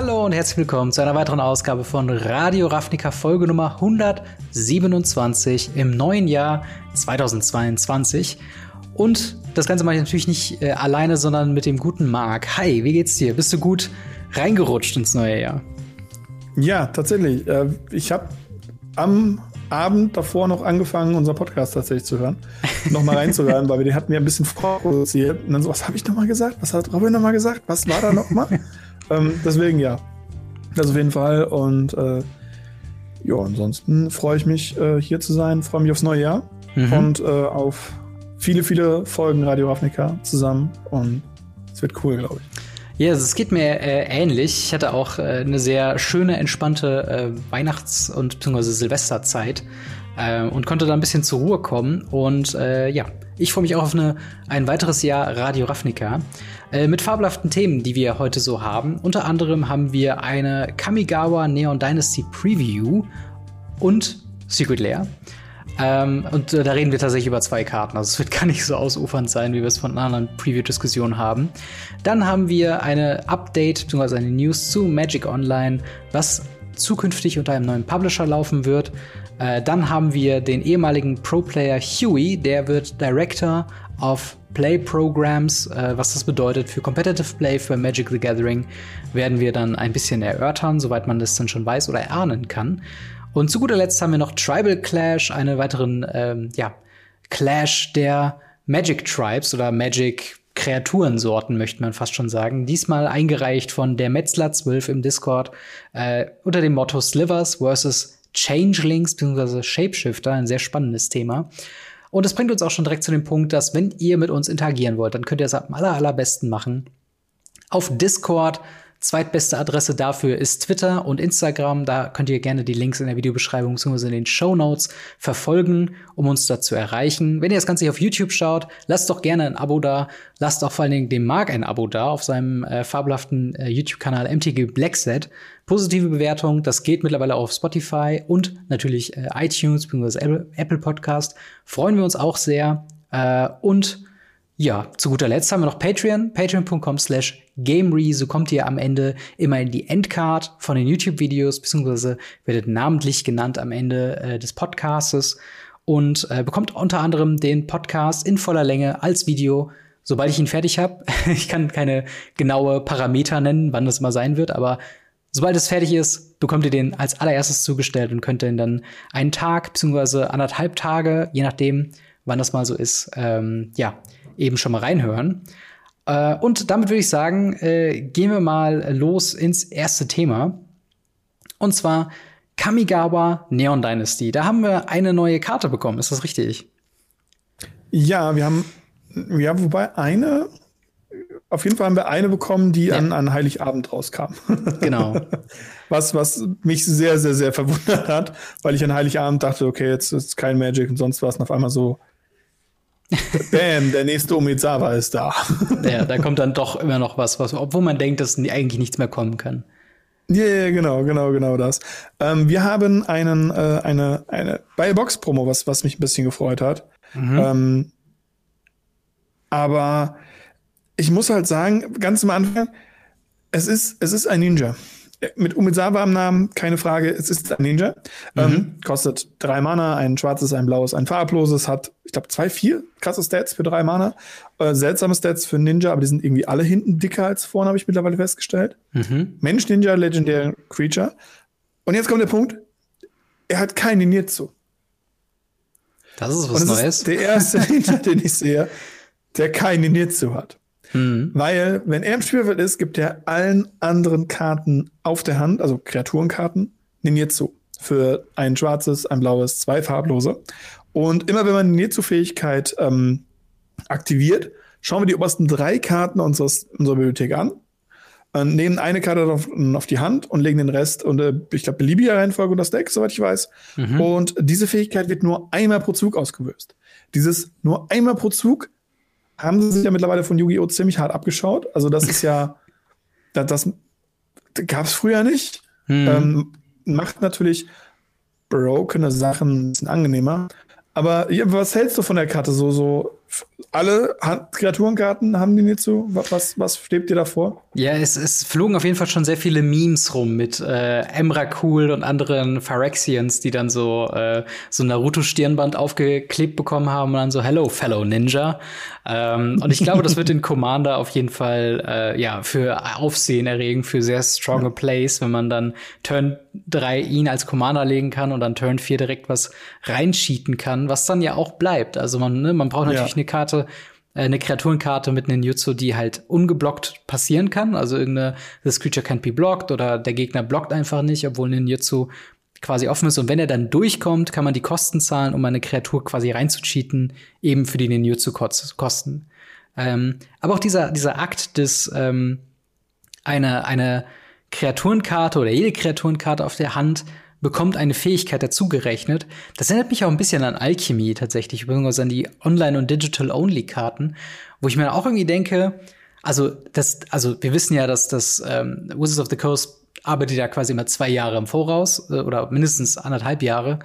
Hallo und herzlich willkommen zu einer weiteren Ausgabe von Radio Ravnica Folge Nummer 127 im neuen Jahr 2022. Und das Ganze mache ich natürlich nicht äh, alleine, sondern mit dem guten Marc. Hi, wie geht's dir? Bist du gut reingerutscht ins neue Jahr? Ja, tatsächlich. Äh, ich habe am Abend davor noch angefangen, unser Podcast tatsächlich zu hören. Nochmal reinzuhören, weil wir den hatten ja ein bisschen vorproduziert. Und dann so, was habe ich nochmal gesagt? Was hat Robin nochmal gesagt? Was war da nochmal? ähm, deswegen ja. Das auf jeden Fall. Und äh, ja, ansonsten freue ich mich, äh, hier zu sein, freue mich aufs neue Jahr mhm. und äh, auf viele, viele Folgen Radio Ravnica zusammen. Und es wird cool, glaube ich. Ja, es geht mir äh, ähnlich. Ich hatte auch äh, eine sehr schöne, entspannte äh, Weihnachts- und beziehungsweise Silvesterzeit äh, und konnte da ein bisschen zur Ruhe kommen. Und äh, ja, ich freue mich auch auf eine, ein weiteres Jahr Radio Ravnica äh, mit fabelhaften Themen, die wir heute so haben. Unter anderem haben wir eine Kamigawa Neon Dynasty Preview und Secret Lair. Ähm, und äh, da reden wir tatsächlich über zwei Karten. Also es wird gar nicht so ausufernd sein, wie wir es von anderen Preview-Diskussionen haben. Dann haben wir eine Update bzw. eine News zu Magic Online, was zukünftig unter einem neuen Publisher laufen wird. Äh, dann haben wir den ehemaligen Pro-Player Huey, der wird Director of Play Programs. Äh, was das bedeutet für Competitive Play, für Magic the Gathering, werden wir dann ein bisschen erörtern, soweit man das dann schon weiß oder erahnen kann. Und zu guter Letzt haben wir noch Tribal Clash, einen weiteren ähm, ja, Clash der Magic Tribes oder Magic Kreaturensorten, möchte man fast schon sagen. Diesmal eingereicht von der Metzler 12 im Discord äh, unter dem Motto Slivers versus Changelings bzw. Shapeshifter, ein sehr spannendes Thema. Und es bringt uns auch schon direkt zu dem Punkt, dass wenn ihr mit uns interagieren wollt, dann könnt ihr es am aller, allerbesten machen. Auf Discord Zweitbeste Adresse dafür ist Twitter und Instagram. Da könnt ihr gerne die Links in der Videobeschreibung bzw. in den Show Notes verfolgen, um uns da zu erreichen. Wenn ihr das Ganze auf YouTube schaut, lasst doch gerne ein Abo da. Lasst auch vor allen Dingen dem Marc ein Abo da auf seinem äh, fabelhaften äh, YouTube-Kanal MTG Blackset. Positive Bewertung, das geht mittlerweile auf Spotify und natürlich äh, iTunes bzw. Apple Podcast. Freuen wir uns auch sehr. Äh, und ja, zu guter Letzt haben wir noch Patreon, patreon.com slash Gamery. So kommt ihr am Ende immer in die Endcard von den YouTube-Videos, beziehungsweise werdet namentlich genannt am Ende äh, des Podcastes und äh, bekommt unter anderem den Podcast in voller Länge als Video, sobald ich ihn fertig habe. ich kann keine genaue Parameter nennen, wann das mal sein wird, aber sobald es fertig ist, bekommt ihr den als allererstes zugestellt und könnt den dann einen Tag beziehungsweise anderthalb Tage, je nachdem, wann das mal so ist, ähm, ja, eben schon mal reinhören. Äh, und damit würde ich sagen, äh, gehen wir mal los ins erste Thema. Und zwar Kamigawa Neon Dynasty. Da haben wir eine neue Karte bekommen, ist das richtig? Ja, wir haben, ja, wobei eine, auf jeden Fall haben wir eine bekommen, die ja. an, an Heiligabend rauskam. Genau. was, was mich sehr, sehr, sehr verwundert hat, weil ich an Heiligabend dachte, okay, jetzt ist kein Magic und sonst was. Und auf einmal so, Bam, der nächste Umizawa ist da. Ja, da kommt dann doch immer noch was, was obwohl man denkt, dass eigentlich nichts mehr kommen kann. Ja, yeah, genau, genau, genau das. Ähm, wir haben einen, äh, eine, eine bei Box-Promo, was, was mich ein bisschen gefreut hat. Mhm. Ähm, aber ich muss halt sagen, ganz am Anfang, es ist, es ist ein Ninja mit Umizawa am Namen, keine Frage, es ist ein Ninja. Mhm. Ähm, kostet drei Mana, ein schwarzes, ein blaues, ein farbloses, hat, ich glaube, zwei, vier krasse Stats für drei Mana. Äh, seltsame Stats für Ninja, aber die sind irgendwie alle hinten dicker als vorne, habe ich mittlerweile festgestellt. Mhm. Mensch Ninja, Legendary Creature. Und jetzt kommt der Punkt, er hat kein Ninjutsu. Das ist was Neues. Ist der erste Ninja, den ich sehe, der kein Ninjutsu hat. Mhm. Weil, wenn er im Spielfeld ist, gibt er allen anderen Karten auf der Hand, also Kreaturenkarten, Ninjutsu. Für ein schwarzes, ein blaues, zwei farblose. Und immer wenn man die Ninjutsu-Fähigkeit ähm, aktiviert, schauen wir die obersten drei Karten unseres, unserer Bibliothek an, äh, nehmen eine Karte auf, auf, die Hand und legen den Rest unter, ich glaube, beliebiger Reihenfolge unter das Deck, soweit ich weiß. Mhm. Und diese Fähigkeit wird nur einmal pro Zug ausgelöst. Dieses nur einmal pro Zug haben sie sich ja mittlerweile von Yu-Gi-Oh! ziemlich hart abgeschaut. Also das ist ja, das, das gab es früher nicht. Hm. Ähm, macht natürlich brokene Sachen ein bisschen angenehmer. Aber ja, was hältst du von der Karte? So, so alle Kreaturenkarten haben die nicht so? Was, was steht dir da vor? Ja, es, es flogen auf jeden Fall schon sehr viele Memes rum mit äh, Emrakul und anderen Phyrexians, die dann so, äh, so Naruto-Stirnband aufgeklebt bekommen haben und dann so Hello, Fellow Ninja. Ähm, und ich glaube, das wird den Commander auf jeden Fall äh, ja für Aufsehen erregen, für sehr stronge ja. Plays, wenn man dann Turn 3 ihn als Commander legen kann und dann Turn 4 direkt was reinschieten kann, was dann ja auch bleibt. Also man, ne, man braucht natürlich ja. eine Karte, äh, eine Kreaturenkarte mit einem Jutsu, die halt ungeblockt passieren kann. Also irgendeine, this creature can't be blocked oder der Gegner blockt einfach nicht, obwohl ein Jutsu quasi offen ist. Und wenn er dann durchkommt, kann man die Kosten zahlen, um eine Kreatur quasi reinzucheaten, eben für die Ninjutsu-Kosten. Ähm, aber auch dieser, dieser Akt des, ähm, eine, eine Kreaturenkarte oder jede Kreaturenkarte auf der Hand bekommt eine Fähigkeit dazugerechnet. Das erinnert mich auch ein bisschen an Alchemy tatsächlich, übrigens an die Online- und Digital-Only-Karten, wo ich mir auch irgendwie denke, also das, also wir wissen ja, dass das ähm, Wizards of the Coast arbeitet ja quasi immer zwei Jahre im Voraus äh, oder mindestens anderthalb Jahre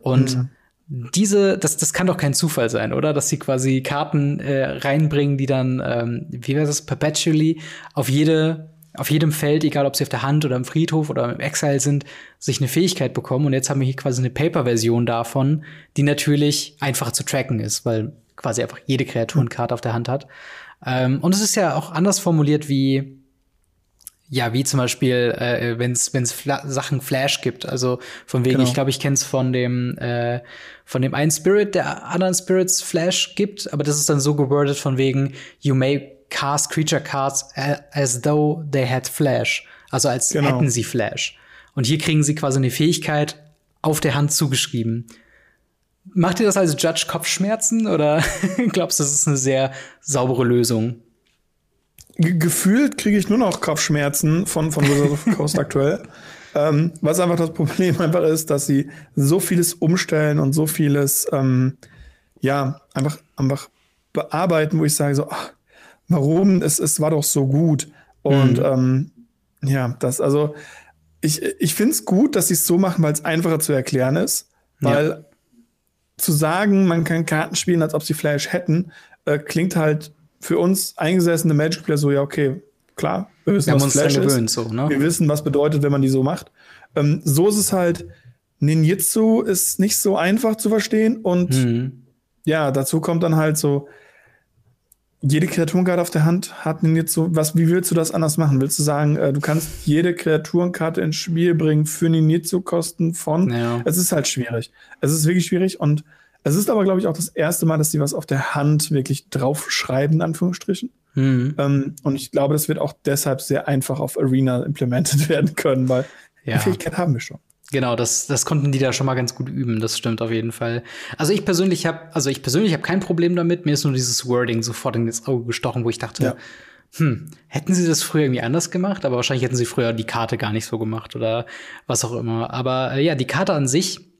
und mhm diese, das, das kann doch kein Zufall sein, oder? Dass sie quasi Karten äh, reinbringen, die dann, ähm, wie wäre das, perpetually auf jede auf jedem Feld, egal ob sie auf der Hand oder im Friedhof oder im Exile sind, sich eine Fähigkeit bekommen. Und jetzt haben wir hier quasi eine Paper-Version davon, die natürlich einfach zu tracken ist, weil quasi einfach jede Kreaturenkarte auf der Hand hat. Ähm, und es ist ja auch anders formuliert wie ja, wie zum Beispiel, äh, wenn es Fla Sachen Flash gibt. Also von wegen, genau. ich glaube, ich kenne es von dem äh, von dem einen Spirit, der anderen Spirits Flash gibt, aber das ist dann so gewordet von wegen, you may cast creature cards as though they had Flash. Also als genau. hätten sie Flash. Und hier kriegen sie quasi eine Fähigkeit auf der Hand zugeschrieben. Macht ihr das als Judge Kopfschmerzen oder glaubst du, das ist eine sehr saubere Lösung? gefühlt kriege ich nur noch Kopfschmerzen von, von Wizard of Coast aktuell. Ähm, was einfach das Problem einfach ist, dass sie so vieles umstellen und so vieles, ähm, ja, einfach, einfach bearbeiten, wo ich sage so, ach, warum, es, es war doch so gut. Und mhm. ähm, ja, das, also ich, ich finde es gut, dass sie es so machen, weil es einfacher zu erklären ist. Weil ja. zu sagen, man kann Karten spielen, als ob sie Flash hätten, äh, klingt halt für uns eingesessene Magic-Spieler so, ja, okay, klar, wir wissen, wir was Flash gewöhnt, ist. So, ne? Wir wissen, was bedeutet, wenn man die so macht. Ähm, so ist es halt, Ninjitsu ist nicht so einfach zu verstehen und mhm. ja, dazu kommt dann halt so, jede Kreaturenkarte auf der Hand hat einen jetzt so, was, wie willst du das anders machen? Willst du sagen, äh, du kannst jede Kreaturenkarte ins Spiel bringen für Ninjitsu-Kosten von? Ja. Es ist halt schwierig. Es ist wirklich schwierig und es ist aber, glaube ich, auch das erste Mal, dass sie was auf der Hand wirklich draufschreiben, in Anführungsstrichen. Mhm. Ähm, und ich glaube, das wird auch deshalb sehr einfach auf Arena implemented werden können, weil ja. die Fähigkeit haben wir schon. Genau, das, das konnten die da schon mal ganz gut üben. Das stimmt auf jeden Fall. Also ich persönlich habe, also ich persönlich habe kein Problem damit. Mir ist nur dieses Wording sofort ins Auge gestochen, wo ich dachte, ja. hm, hätten sie das früher irgendwie anders gemacht? Aber wahrscheinlich hätten sie früher die Karte gar nicht so gemacht oder was auch immer. Aber äh, ja, die Karte an sich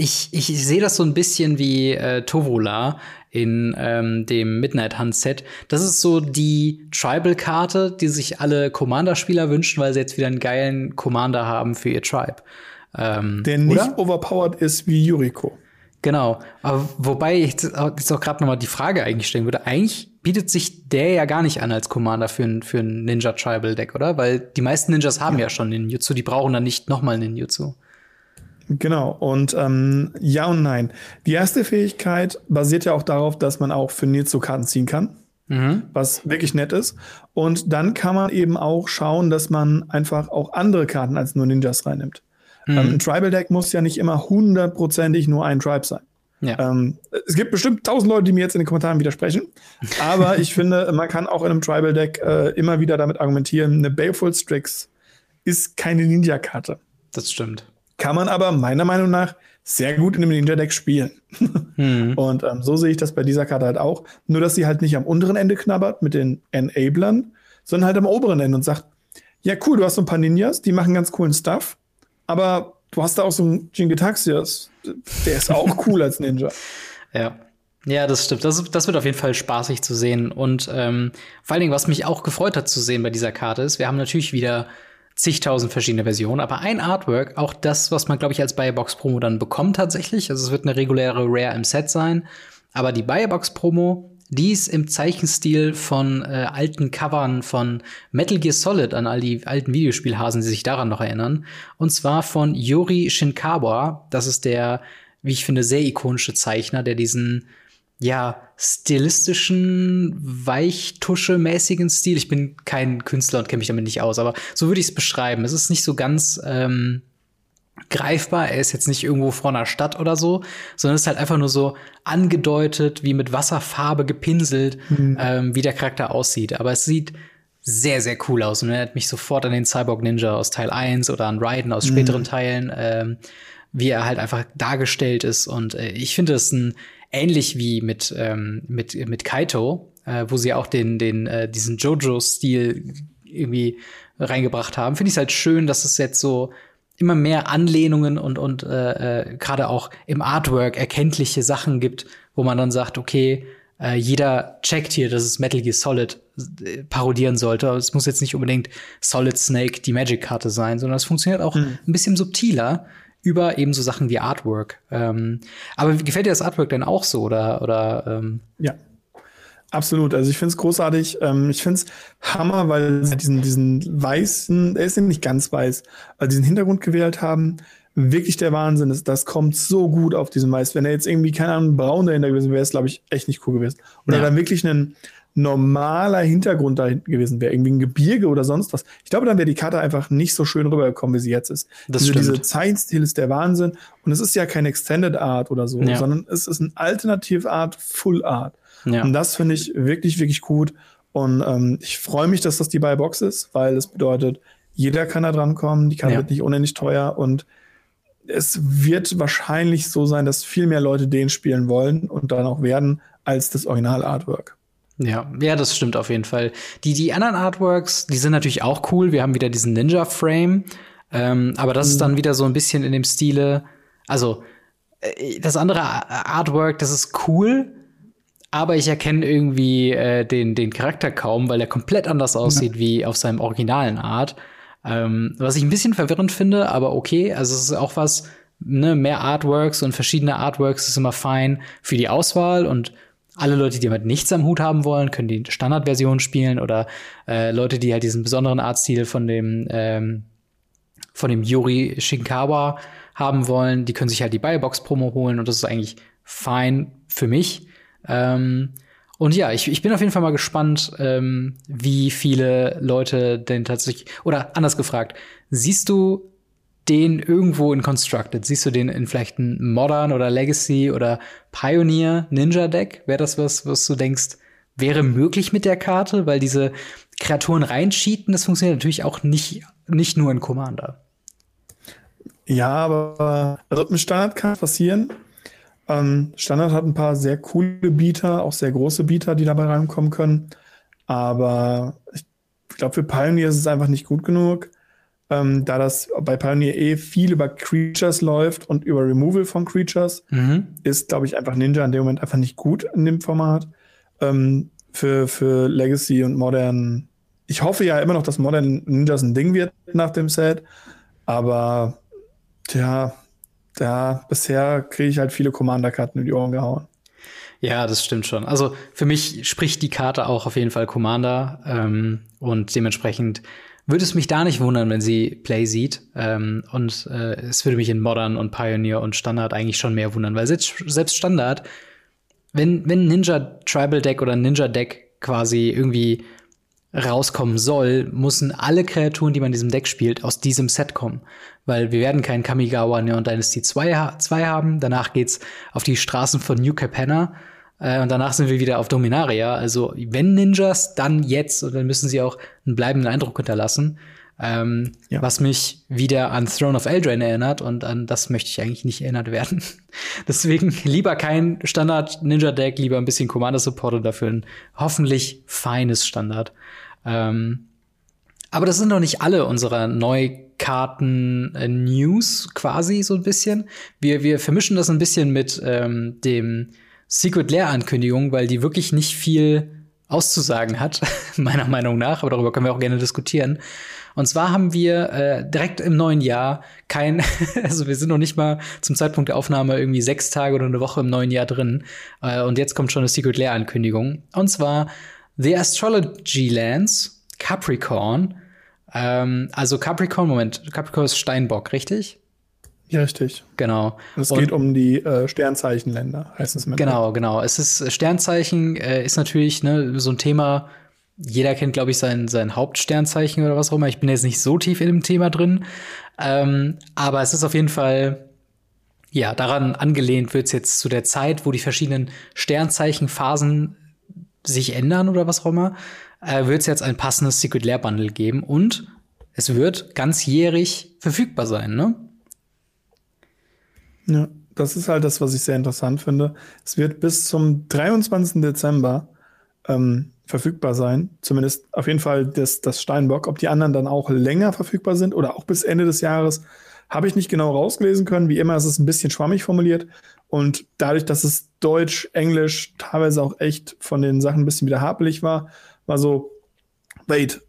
ich, ich sehe das so ein bisschen wie äh, Tovola in ähm, dem Midnight Hunt Set. Das ist so die Tribal-Karte, die sich alle Commander-Spieler wünschen, weil sie jetzt wieder einen geilen Commander haben für ihr Tribe. Ähm, Der nicht oder? overpowered ist wie Yuriko. Genau. Aber wobei ich jetzt auch gerade noch mal die Frage eigentlich stellen würde. Eigentlich bietet sich der ja gar nicht an als Commander für ein, für ein Ninja Tribal Deck, oder? Weil die meisten Ninjas haben ja, ja schon Ninjutsu, die brauchen dann nicht noch mal Ninjutsu. Genau, und ähm, ja und nein. Die erste Fähigkeit basiert ja auch darauf, dass man auch für Nilzo Karten ziehen kann, mhm. was wirklich nett ist. Und dann kann man eben auch schauen, dass man einfach auch andere Karten als nur Ninjas reinnimmt. Mhm. Ähm, ein Tribal Deck muss ja nicht immer hundertprozentig nur ein Tribe sein. Ja. Ähm, es gibt bestimmt tausend Leute, die mir jetzt in den Kommentaren widersprechen. Aber ich finde, man kann auch in einem Tribal Deck äh, immer wieder damit argumentieren, eine Baleful Strix ist keine Ninja-Karte. Das stimmt. Kann man aber meiner Meinung nach sehr gut in dem Ninja-Deck spielen. Hm. Und ähm, so sehe ich das bei dieser Karte halt auch. Nur, dass sie halt nicht am unteren Ende knabbert mit den Enablern, sondern halt am oberen Ende und sagt, ja cool, du hast so ein paar Ninjas, die machen ganz coolen Stuff, aber du hast da auch so einen Jingitaxias, der ist auch cool als Ninja. Ja. Ja, das stimmt. Das, das wird auf jeden Fall spaßig zu sehen. Und ähm, vor allen Dingen, was mich auch gefreut hat zu sehen bei dieser Karte ist, wir haben natürlich wieder zigtausend verschiedene Versionen, aber ein Artwork, auch das, was man, glaube ich, als Buyerbox Promo dann bekommt tatsächlich. Also es wird eine reguläre Rare im Set sein. Aber die Buyerbox-Promo, die ist im Zeichenstil von äh, alten Covern von Metal Gear Solid an all die alten Videospielhasen, die sich daran noch erinnern. Und zwar von Yuri Shinkawa. Das ist der, wie ich finde, sehr ikonische Zeichner, der diesen ja, stilistischen, weichtusche-mäßigen Stil. Ich bin kein Künstler und kenne mich damit nicht aus, aber so würde ich es beschreiben. Es ist nicht so ganz ähm, greifbar. Er ist jetzt nicht irgendwo vor einer Stadt oder so, sondern es ist halt einfach nur so angedeutet, wie mit Wasserfarbe gepinselt, mhm. ähm, wie der Charakter aussieht. Aber es sieht sehr, sehr cool aus und erinnert mich sofort an den Cyborg Ninja aus Teil 1 oder an Raiden aus späteren mhm. Teilen, ähm, wie er halt einfach dargestellt ist. Und äh, ich finde es ein ähnlich wie mit, ähm, mit, mit Kaito, äh, wo sie auch den, den, äh, diesen Jojo-Stil irgendwie reingebracht haben, finde ich es halt schön, dass es jetzt so immer mehr Anlehnungen und, und äh, äh, gerade auch im Artwork erkenntliche Sachen gibt, wo man dann sagt, okay, äh, jeder checkt hier, dass es Metal Gear Solid äh, parodieren sollte. Es muss jetzt nicht unbedingt Solid Snake die Magic-Karte sein, sondern es funktioniert auch mhm. ein bisschen subtiler über eben so Sachen wie Artwork. Ähm, aber gefällt dir das Artwork denn auch so oder oder? Ähm? Ja, absolut. Also ich finde es großartig. Ähm, ich finde es Hammer, weil sie diesen diesen weißen, er ist ja nicht ganz weiß, weil diesen Hintergrund gewählt haben. Wirklich der Wahnsinn ist, das kommt so gut auf diesen Weiß. Wenn er jetzt irgendwie, keine Ahnung, braun dahinter gewesen wäre, ist, glaube ich, echt nicht cool gewesen. Oder ja. dann wirklich einen, normaler Hintergrund da hinten gewesen wäre, irgendwie ein Gebirge oder sonst was, ich glaube, dann wäre die Karte einfach nicht so schön rübergekommen, wie sie jetzt ist. Das diese, diese Zeichenstil ist der Wahnsinn. Und es ist ja kein Extended Art oder so, ja. sondern es ist ein Alternativ Art, Full Art. Ja. Und das finde ich wirklich, wirklich gut. Und ähm, ich freue mich, dass das die Buy-Box ist, weil es bedeutet, jeder kann da dran kommen, die Karte ja. wird nicht unendlich teuer und es wird wahrscheinlich so sein, dass viel mehr Leute den spielen wollen und dann auch werden, als das Original-Artwork. Ja, ja, das stimmt auf jeden Fall. Die, die anderen Artworks, die sind natürlich auch cool. Wir haben wieder diesen Ninja-Frame. Ähm, aber das mhm. ist dann wieder so ein bisschen in dem Stile. Also, äh, das andere Artwork, das ist cool, aber ich erkenne irgendwie äh, den, den Charakter kaum, weil er komplett anders aussieht ja. wie auf seinem originalen Art. Ähm, was ich ein bisschen verwirrend finde, aber okay. Also, es ist auch was, ne, mehr Artworks und verschiedene Artworks ist immer fein für die Auswahl und alle Leute, die damit nichts am Hut haben wollen, können die Standardversion spielen oder äh, Leute, die halt diesen besonderen Artstil von dem ähm, von dem Yuri Shinkawa haben wollen, die können sich halt die Biobox Promo holen und das ist eigentlich fein für mich. Ähm, und ja, ich, ich bin auf jeden Fall mal gespannt, ähm, wie viele Leute denn tatsächlich, oder anders gefragt, siehst du den irgendwo in Constructed? Siehst du den in vielleicht ein Modern oder Legacy oder Pioneer Ninja Deck? Wäre das was, was du denkst, wäre möglich mit der Karte? Weil diese Kreaturen reincheaten, das funktioniert natürlich auch nicht, nicht nur in Commander. Ja, aber also im Standard kann passieren. Ähm, Standard hat ein paar sehr coole Bieter, auch sehr große Bieter, die dabei reinkommen können. Aber ich glaube, für Pioneer ist es einfach nicht gut genug ähm, da das bei Pioneer eh viel über Creatures läuft und über Removal von Creatures, mhm. ist, glaube ich, einfach Ninja in dem Moment einfach nicht gut in dem Format. Ähm, für, für Legacy und Modern. Ich hoffe ja immer noch, dass Modern Ninjas ein Ding wird nach dem Set, aber tja, da bisher kriege ich halt viele Commander-Karten in die Ohren gehauen. Ja, das stimmt schon. Also für mich spricht die Karte auch auf jeden Fall Commander ähm, und dementsprechend würde es mich da nicht wundern, wenn sie Play sieht. Ähm, und äh, es würde mich in Modern und Pioneer und Standard eigentlich schon mehr wundern, weil selbst, selbst Standard, wenn, wenn Ninja Tribal Deck oder Ninja Deck quasi irgendwie rauskommen soll, müssen alle Kreaturen, die man in diesem Deck spielt, aus diesem Set kommen. Weil wir werden keinen Kamigawa Neon Dynasty 2, 2 haben. Danach geht's auf die Straßen von New Capenna. Äh, und danach sind wir wieder auf Dominaria. Also wenn Ninjas, dann jetzt. Und dann müssen sie auch einen bleibenden Eindruck hinterlassen. Ähm, ja. Was mich wieder an Throne of Eldraine erinnert und an das möchte ich eigentlich nicht erinnert werden. Deswegen lieber kein Standard Ninja Deck, lieber ein bisschen Commander Support und dafür ein hoffentlich feines Standard. Ähm, aber das sind noch nicht alle unserer Neukarten äh, News quasi so ein bisschen. Wir, wir vermischen das ein bisschen mit ähm, dem Secret Lair Ankündigung, weil die wirklich nicht viel auszusagen hat, meiner Meinung nach, aber darüber können wir auch gerne diskutieren. Und zwar haben wir äh, direkt im neuen Jahr kein, also wir sind noch nicht mal zum Zeitpunkt der Aufnahme irgendwie sechs Tage oder eine Woche im neuen Jahr drin. Äh, und jetzt kommt schon eine Secret Lair Ankündigung. Und zwar The Astrology Lands Capricorn. Ähm, also Capricorn, Moment, Capricorn ist Steinbock, richtig? Ja, richtig. Genau. Es geht um die äh, Sternzeichenländer, heißt es mit. Genau, genau. Es ist Sternzeichen äh, ist natürlich ne, so ein Thema. Jeder kennt, glaube ich, sein, sein Hauptsternzeichen oder was auch immer. Ich bin jetzt nicht so tief in dem Thema drin. Ähm, aber es ist auf jeden Fall, ja, daran angelehnt wird es jetzt zu der Zeit, wo die verschiedenen Sternzeichenphasen sich ändern oder was auch immer, äh, wird es jetzt ein passendes Secret Lair Bundle geben und es wird ganzjährig verfügbar sein, ne? Ja, das ist halt das, was ich sehr interessant finde. Es wird bis zum 23. Dezember ähm, verfügbar sein. Zumindest auf jeden Fall das, das Steinbock. Ob die anderen dann auch länger verfügbar sind oder auch bis Ende des Jahres, habe ich nicht genau rausgelesen können. Wie immer ist es ein bisschen schwammig formuliert. Und dadurch, dass es Deutsch, Englisch, teilweise auch echt von den Sachen ein bisschen wieder hapelig war, war so, wait,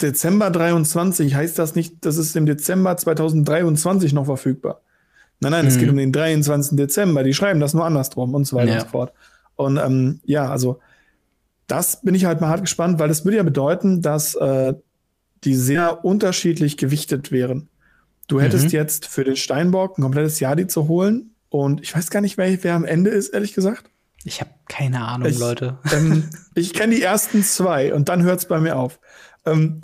Dezember 23, heißt das nicht, das ist im Dezember 2023 noch verfügbar? Nein, nein, mhm. es geht um den 23. Dezember. Die schreiben das nur andersrum und so weiter ja. und so fort. Und ähm, ja, also das bin ich halt mal hart gespannt, weil das würde ja bedeuten, dass äh, die sehr unterschiedlich gewichtet wären. Du hättest mhm. jetzt für den Steinbock ein komplettes Jadi zu holen und ich weiß gar nicht, wer, wer am Ende ist, ehrlich gesagt. Ich habe keine Ahnung, ich, Leute. Ähm, ich kenne die ersten zwei und dann hört es bei mir auf. Ähm,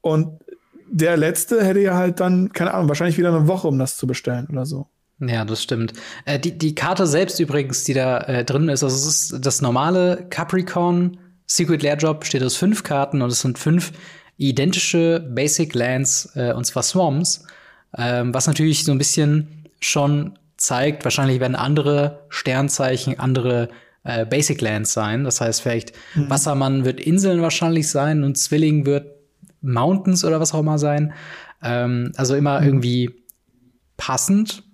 und der letzte hätte ja halt dann, keine Ahnung, wahrscheinlich wieder eine Woche, um das zu bestellen oder so. Ja, das stimmt. Äh, die, die Karte selbst übrigens, die da äh, drin ist, also es ist das normale Capricorn Secret Lair Job besteht aus fünf Karten und es sind fünf identische Basic Lands, äh, und zwar Swarms, ähm, was natürlich so ein bisschen schon zeigt, wahrscheinlich werden andere Sternzeichen, andere äh, Basic Lands sein. Das heißt, vielleicht mhm. Wassermann wird Inseln wahrscheinlich sein und Zwilling wird Mountains oder was auch immer sein. Ähm, also immer mhm. irgendwie passend.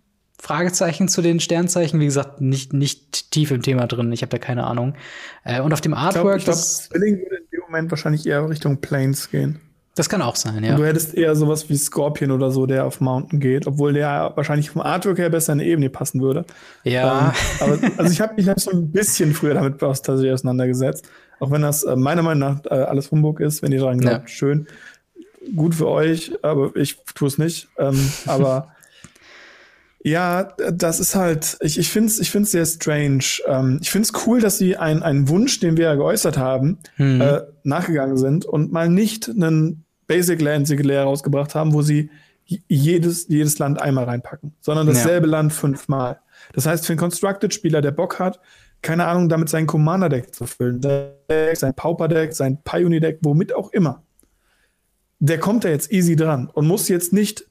Fragezeichen zu den Sternzeichen. Wie gesagt, nicht, nicht tief im Thema drin. Ich habe da keine Ahnung. Äh, und auf dem Artwork. Ich glaube, glaub, Zwilling würde in dem Moment wahrscheinlich eher Richtung Plains gehen. Das kann auch sein, ja. Und du hättest eher sowas wie Scorpion oder so, der auf Mountain geht, obwohl der wahrscheinlich vom Artwork her besser in eine Ebene passen würde. Ja. Ähm, aber also ich habe mich hab so ein bisschen früher damit tatsächlich auseinandergesetzt. Auch wenn das äh, meiner Meinung nach äh, alles Humbug ist, wenn ihr daran glaubt, ja. schön. Gut für euch, aber ich tue es nicht. Ähm, aber ja, das ist halt, ich, ich finde es ich find's sehr strange. Ähm, ich finde es cool, dass sie ein, einen Wunsch, den wir ja geäußert haben, mhm. äh, nachgegangen sind und mal nicht einen Basic Land Singular rausgebracht haben, wo sie jedes, jedes Land einmal reinpacken, sondern dasselbe ja. Land fünfmal. Das heißt, für einen Constructed-Spieler, der Bock hat, keine Ahnung, damit sein Commander-Deck zu füllen, sein Pauper-Deck, sein Pioneer-Deck, womit auch immer, der kommt da jetzt easy dran und muss jetzt nicht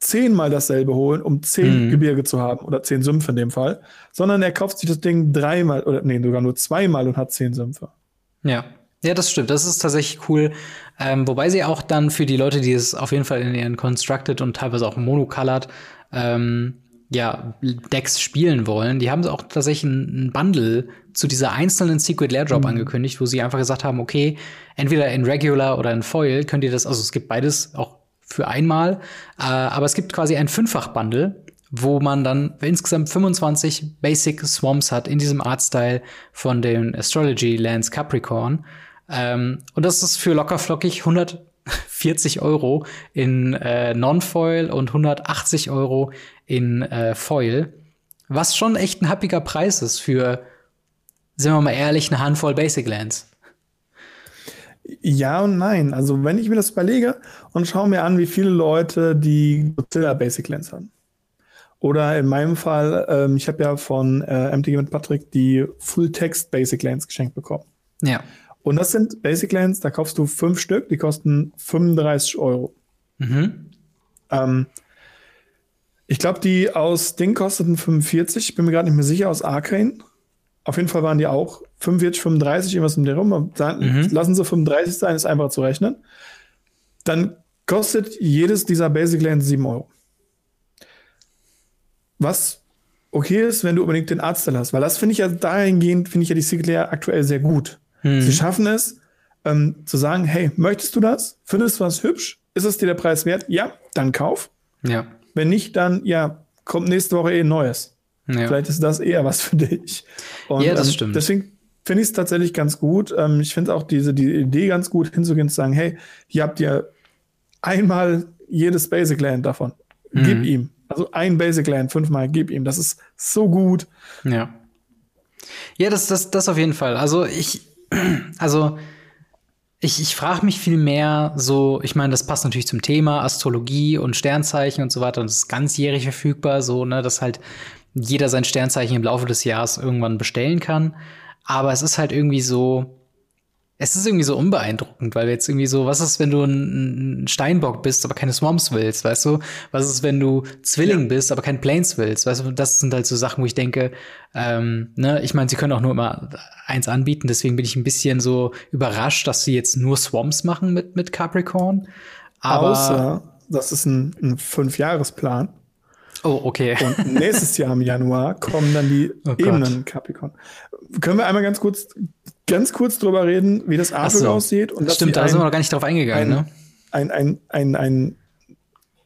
zehnmal dasselbe holen, um zehn mhm. Gebirge zu haben oder zehn Sümpfe in dem Fall, sondern er kauft sich das Ding dreimal oder nee, sogar nur zweimal und hat zehn Sümpfe. Ja. Ja, das stimmt. Das ist tatsächlich cool. Ähm, wobei sie auch dann für die Leute, die es auf jeden Fall in ihren Constructed und teilweise auch Monocolored ähm, ja, Decks spielen wollen, die haben auch tatsächlich ein, Bundle zu dieser einzelnen Secret Lair Drop mhm. angekündigt, wo sie einfach gesagt haben, okay, entweder in Regular oder in Foil könnt ihr das, also es gibt beides auch für einmal, äh, aber es gibt quasi ein Fünffach-Bundle, wo man dann insgesamt 25 Basic Swamps hat in diesem Artstyle von den Astrology Lands Capricorn. Ähm, und das ist für lockerflockig 140 Euro in äh, Non-Foil und 180 Euro in äh, Foil. Was schon echt ein happiger Preis ist für, sind wir mal ehrlich, eine Handvoll Basic Lands. Ja und nein. Also, wenn ich mir das überlege und schaue mir an, wie viele Leute die Godzilla Basic Lands haben. Oder in meinem Fall, ähm, ich habe ja von äh, MTG mit Patrick die Full Text Basic Lands geschenkt bekommen. Ja. Und das sind Basic Lands, da kaufst du fünf Stück, die kosten 35 Euro. Mhm. Ähm, ich glaube, die aus Ding kosteten 45, ich bin mir gerade nicht mehr sicher, aus Arcane. Auf jeden Fall waren die auch 45, 35, irgendwas um den rum. Mhm. Lassen sie 35 sein, ist einfach zu rechnen. Dann kostet jedes dieser Basic Lands 7 Euro. Was okay ist, wenn du unbedingt den Artstyle hast. Weil das finde ich ja dahingehend, finde ich ja die Sigler aktuell sehr gut. Hm. Sie schaffen es, ähm, zu sagen, hey, möchtest du das? Findest du das hübsch? Ist es dir der Preis wert? Ja, dann kauf. Ja. Wenn nicht, dann ja, kommt nächste Woche eh ein neues. Ja. Vielleicht ist das eher was für dich. Und, ja, das ähm, stimmt. Deswegen finde ich es tatsächlich ganz gut. Ähm, ich finde auch diese die Idee ganz gut, hinzugehen und zu sagen, hey, hier habt ihr einmal jedes Basic Land davon. Mhm. Gib ihm. Also ein Basic Land fünfmal, gib ihm. Das ist so gut. Ja. Ja, das, das, das auf jeden Fall. Also ich, also ich, ich frage mich viel mehr so, ich meine, das passt natürlich zum Thema Astrologie und Sternzeichen und so weiter und es ist ganzjährig verfügbar, so, ne, dass halt jeder sein Sternzeichen im Laufe des Jahres irgendwann bestellen kann. Aber es ist halt irgendwie so, es ist irgendwie so unbeeindruckend, weil jetzt irgendwie so, was ist, wenn du ein, Steinbock bist, aber keine Swamps willst, weißt du? Was ist, wenn du Zwilling ja. bist, aber kein Plains willst, weißt du? Das sind halt so Sachen, wo ich denke, ähm, ne, ich meine, sie können auch nur immer eins anbieten, deswegen bin ich ein bisschen so überrascht, dass sie jetzt nur Swamps machen mit, mit Capricorn. Aber Außer, das ist ein, ein Fünfjahresplan. Oh, okay. Und nächstes Jahr im Januar kommen dann die oh Ebenen Capricorn. Können wir einmal ganz kurz, ganz kurz drüber reden, wie das Artwork so. aussieht? Und Stimmt, da sind wir noch gar nicht drauf eingegangen, ein, ne? Ein, ein, ein, ein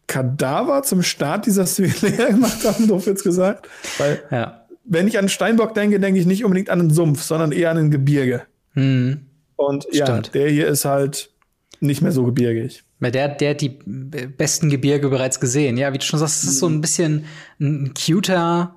Kadaver zum Start dieser Serie gemacht haben, doof jetzt gesagt. Weil, ja. wenn ich an Steinbock denke, denke ich nicht unbedingt an einen Sumpf, sondern eher an ein Gebirge. Hm. Und ja, Stimmt. der hier ist halt nicht mehr so gebirgig. Der, der hat die besten Gebirge bereits gesehen. Ja, wie du schon sagst, es ist so ein bisschen ein cuter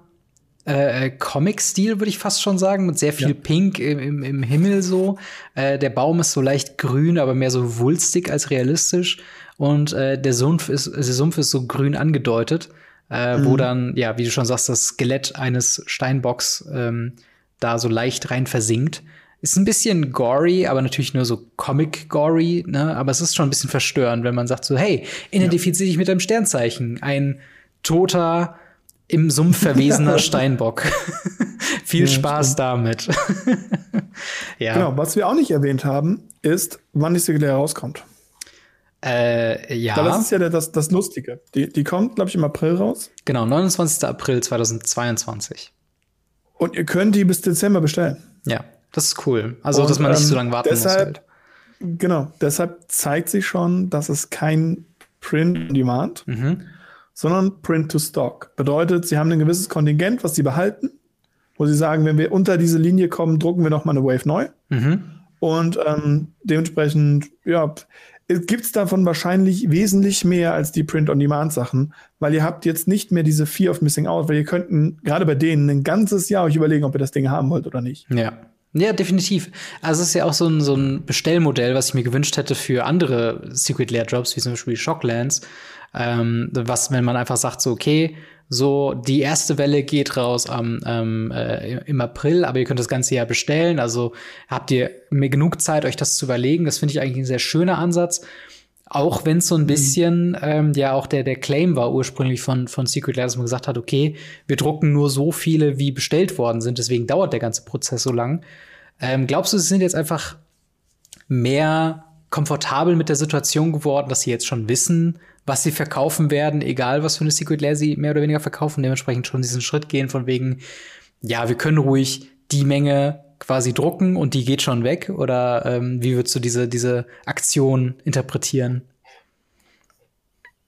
äh, Comic-Stil, würde ich fast schon sagen, mit sehr viel ja. Pink im, im, im, Himmel so. Äh, der Baum ist so leicht grün, aber mehr so wulstig als realistisch. Und äh, der, Sumpf ist, der Sumpf ist so grün angedeutet, äh, mhm. wo dann, ja, wie du schon sagst, das Skelett eines Steinbocks ähm, da so leicht rein versinkt. Ist ein bisschen gory, aber natürlich nur so Comic-gory, ne? Aber es ist schon ein bisschen verstörend, wenn man sagt so, hey, identifiziere dich mit deinem Sternzeichen. Ein toter, im Sumpf verwesener Steinbock. Viel ja, Spaß stimmt. damit. ja. Genau, was wir auch nicht erwähnt haben, ist, wann die Single rauskommt. Äh, ja. Das ist ja das, das Lustige. Die, die kommt, glaube ich, im April raus. Genau, 29. April 2022. Und ihr könnt die bis Dezember bestellen. Ja. Das ist cool. Also, und, dass man nicht so ähm, lange warten deshalb, muss. Halt. Genau, deshalb zeigt sich schon, dass es kein Print on Demand, mhm. sondern Print to Stock. Bedeutet, sie haben ein gewisses Kontingent, was sie behalten, wo sie sagen, wenn wir unter diese Linie kommen, drucken wir noch mal eine Wave neu. Mhm. Und ähm, dementsprechend, ja, gibt es davon wahrscheinlich wesentlich mehr als die Print-on-Demand-Sachen, weil ihr habt jetzt nicht mehr diese Fear of Missing Out, weil ihr könnten gerade bei denen ein ganzes Jahr euch überlegen, ob ihr das Ding haben wollt oder nicht. Ja. Ja, definitiv. Also es ist ja auch so ein, so ein Bestellmodell, was ich mir gewünscht hätte für andere Secret Lair Drops, wie zum Beispiel Shocklands. Ähm, was, wenn man einfach sagt, so, okay, so, die erste Welle geht raus am, ähm, äh, im April, aber ihr könnt das ganze Jahr bestellen. Also habt ihr mir genug Zeit, euch das zu überlegen. Das finde ich eigentlich ein sehr schöner Ansatz. Auch wenn es so ein mhm. bisschen, ähm, ja, auch der, der Claim war ursprünglich von, von Secret Lair, dass man gesagt hat, okay, wir drucken nur so viele, wie bestellt worden sind, deswegen dauert der ganze Prozess so lang. Ähm, glaubst du, sie sind jetzt einfach mehr komfortabel mit der Situation geworden, dass sie jetzt schon wissen, was sie verkaufen werden, egal was für eine Secret Lair sie mehr oder weniger verkaufen, dementsprechend schon diesen Schritt gehen von wegen, ja, wir können ruhig die Menge quasi drucken und die geht schon weg? Oder ähm, wie würdest du diese, diese Aktion interpretieren?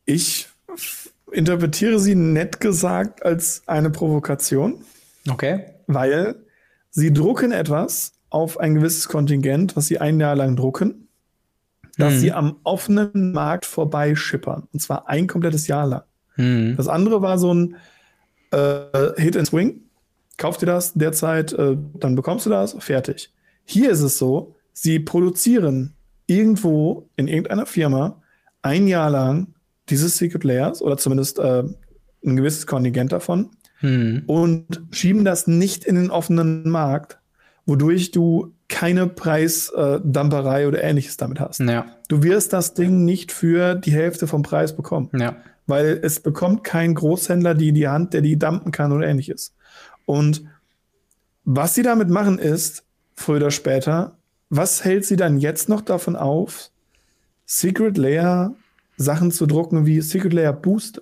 Ich interpretiere sie nett gesagt als eine Provokation. Okay. Weil sie drucken etwas auf ein gewisses Kontingent, was sie ein Jahr lang drucken, dass hm. sie am offenen Markt vorbeischippern. Und zwar ein komplettes Jahr lang. Hm. Das andere war so ein äh, Hit and Swing kauf dir das derzeit, äh, dann bekommst du das, fertig. Hier ist es so, sie produzieren irgendwo in irgendeiner Firma ein Jahr lang dieses Secret Layers oder zumindest äh, ein gewisses Kontingent davon hm. und schieben das nicht in den offenen Markt, wodurch du keine Preisdamperei äh, oder ähnliches damit hast. Ja. Du wirst das Ding nicht für die Hälfte vom Preis bekommen. Ja. Weil es bekommt kein Großhändler die in die Hand, der die dumpen kann oder ähnliches. Und was sie damit machen ist, früher oder später, was hält sie dann jetzt noch davon auf, Secret Layer Sachen zu drucken wie Secret Layer Booster?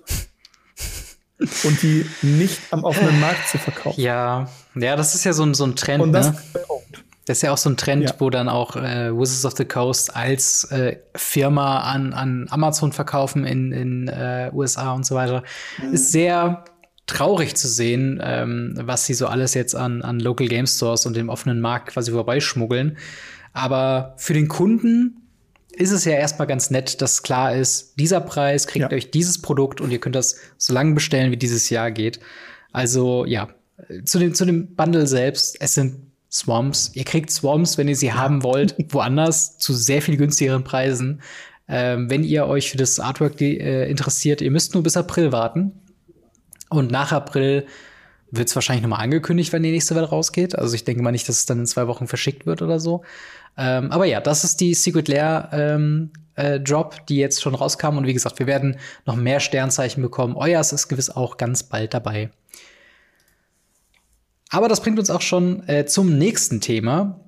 und die nicht am offenen Markt zu verkaufen. Ja, ja, das ist ja so ein, so ein Trend. Und das, ne? Das ist ja auch so ein Trend, ja. wo dann auch äh, Wizards of the Coast als äh, Firma an, an Amazon verkaufen in, in äh, USA und so weiter. Mhm. Ist sehr traurig zu sehen, ähm, was sie so alles jetzt an, an Local Game Stores und dem offenen Markt quasi vorbeischmuggeln. Aber für den Kunden ist es ja erstmal ganz nett, dass klar ist, dieser Preis kriegt ja. euch dieses Produkt und ihr könnt das so lange bestellen, wie dieses Jahr geht. Also ja, zu dem, zu dem Bundle selbst, es sind Swamps. Ihr kriegt Swamps, wenn ihr sie haben wollt, woanders zu sehr viel günstigeren Preisen. Ähm, wenn ihr euch für das Artwork äh, interessiert, ihr müsst nur bis April warten. Und nach April wird es wahrscheinlich nochmal angekündigt, wenn die nächste Welle rausgeht. Also ich denke mal nicht, dass es dann in zwei Wochen verschickt wird oder so. Ähm, aber ja, das ist die Secret Lair ähm, äh, Drop, die jetzt schon rauskam. Und wie gesagt, wir werden noch mehr Sternzeichen bekommen. Euers ist gewiss auch ganz bald dabei. Aber das bringt uns auch schon äh, zum nächsten Thema.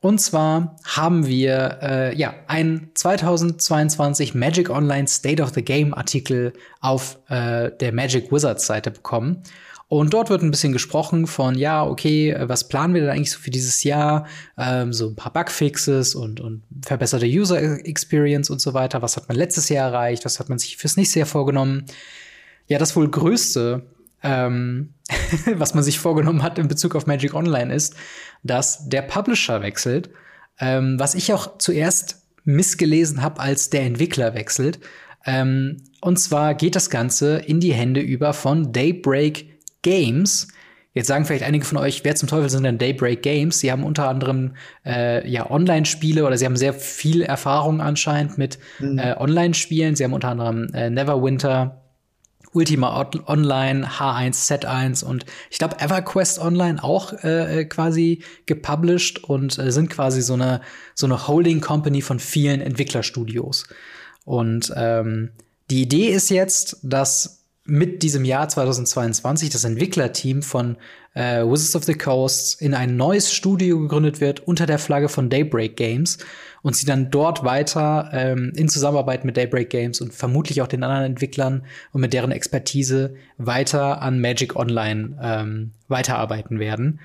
Und zwar haben wir äh, ja ein 2022 Magic Online State of the Game Artikel auf äh, der Magic Wizards Seite bekommen. Und dort wird ein bisschen gesprochen von, ja, okay, was planen wir denn eigentlich so für dieses Jahr? Ähm, so ein paar Bugfixes und, und verbesserte User Experience und so weiter. Was hat man letztes Jahr erreicht? Was hat man sich fürs nächste Jahr vorgenommen? Ja, das wohl größte, ähm, was man sich vorgenommen hat in Bezug auf Magic Online ist, dass der Publisher wechselt. Ähm, was ich auch zuerst missgelesen habe, als der Entwickler wechselt. Ähm, und zwar geht das Ganze in die Hände über von Daybreak Games. Jetzt sagen vielleicht einige von euch, wer zum Teufel sind denn Daybreak Games? Sie haben unter anderem äh, ja Online-Spiele oder sie haben sehr viel Erfahrung anscheinend mit mhm. äh, Online-Spielen. Sie haben unter anderem äh, Neverwinter, Ultima Online, H1, Z1 und ich glaube EverQuest Online auch äh, quasi gepublished und äh, sind quasi so eine so eine Holding Company von vielen Entwicklerstudios. Und ähm, die Idee ist jetzt, dass mit diesem Jahr 2022 das Entwicklerteam von äh, Wizards of the Coast in ein neues Studio gegründet wird unter der Flagge von Daybreak Games und sie dann dort weiter ähm, in Zusammenarbeit mit Daybreak Games und vermutlich auch den anderen Entwicklern und mit deren Expertise weiter an Magic Online ähm, weiterarbeiten werden.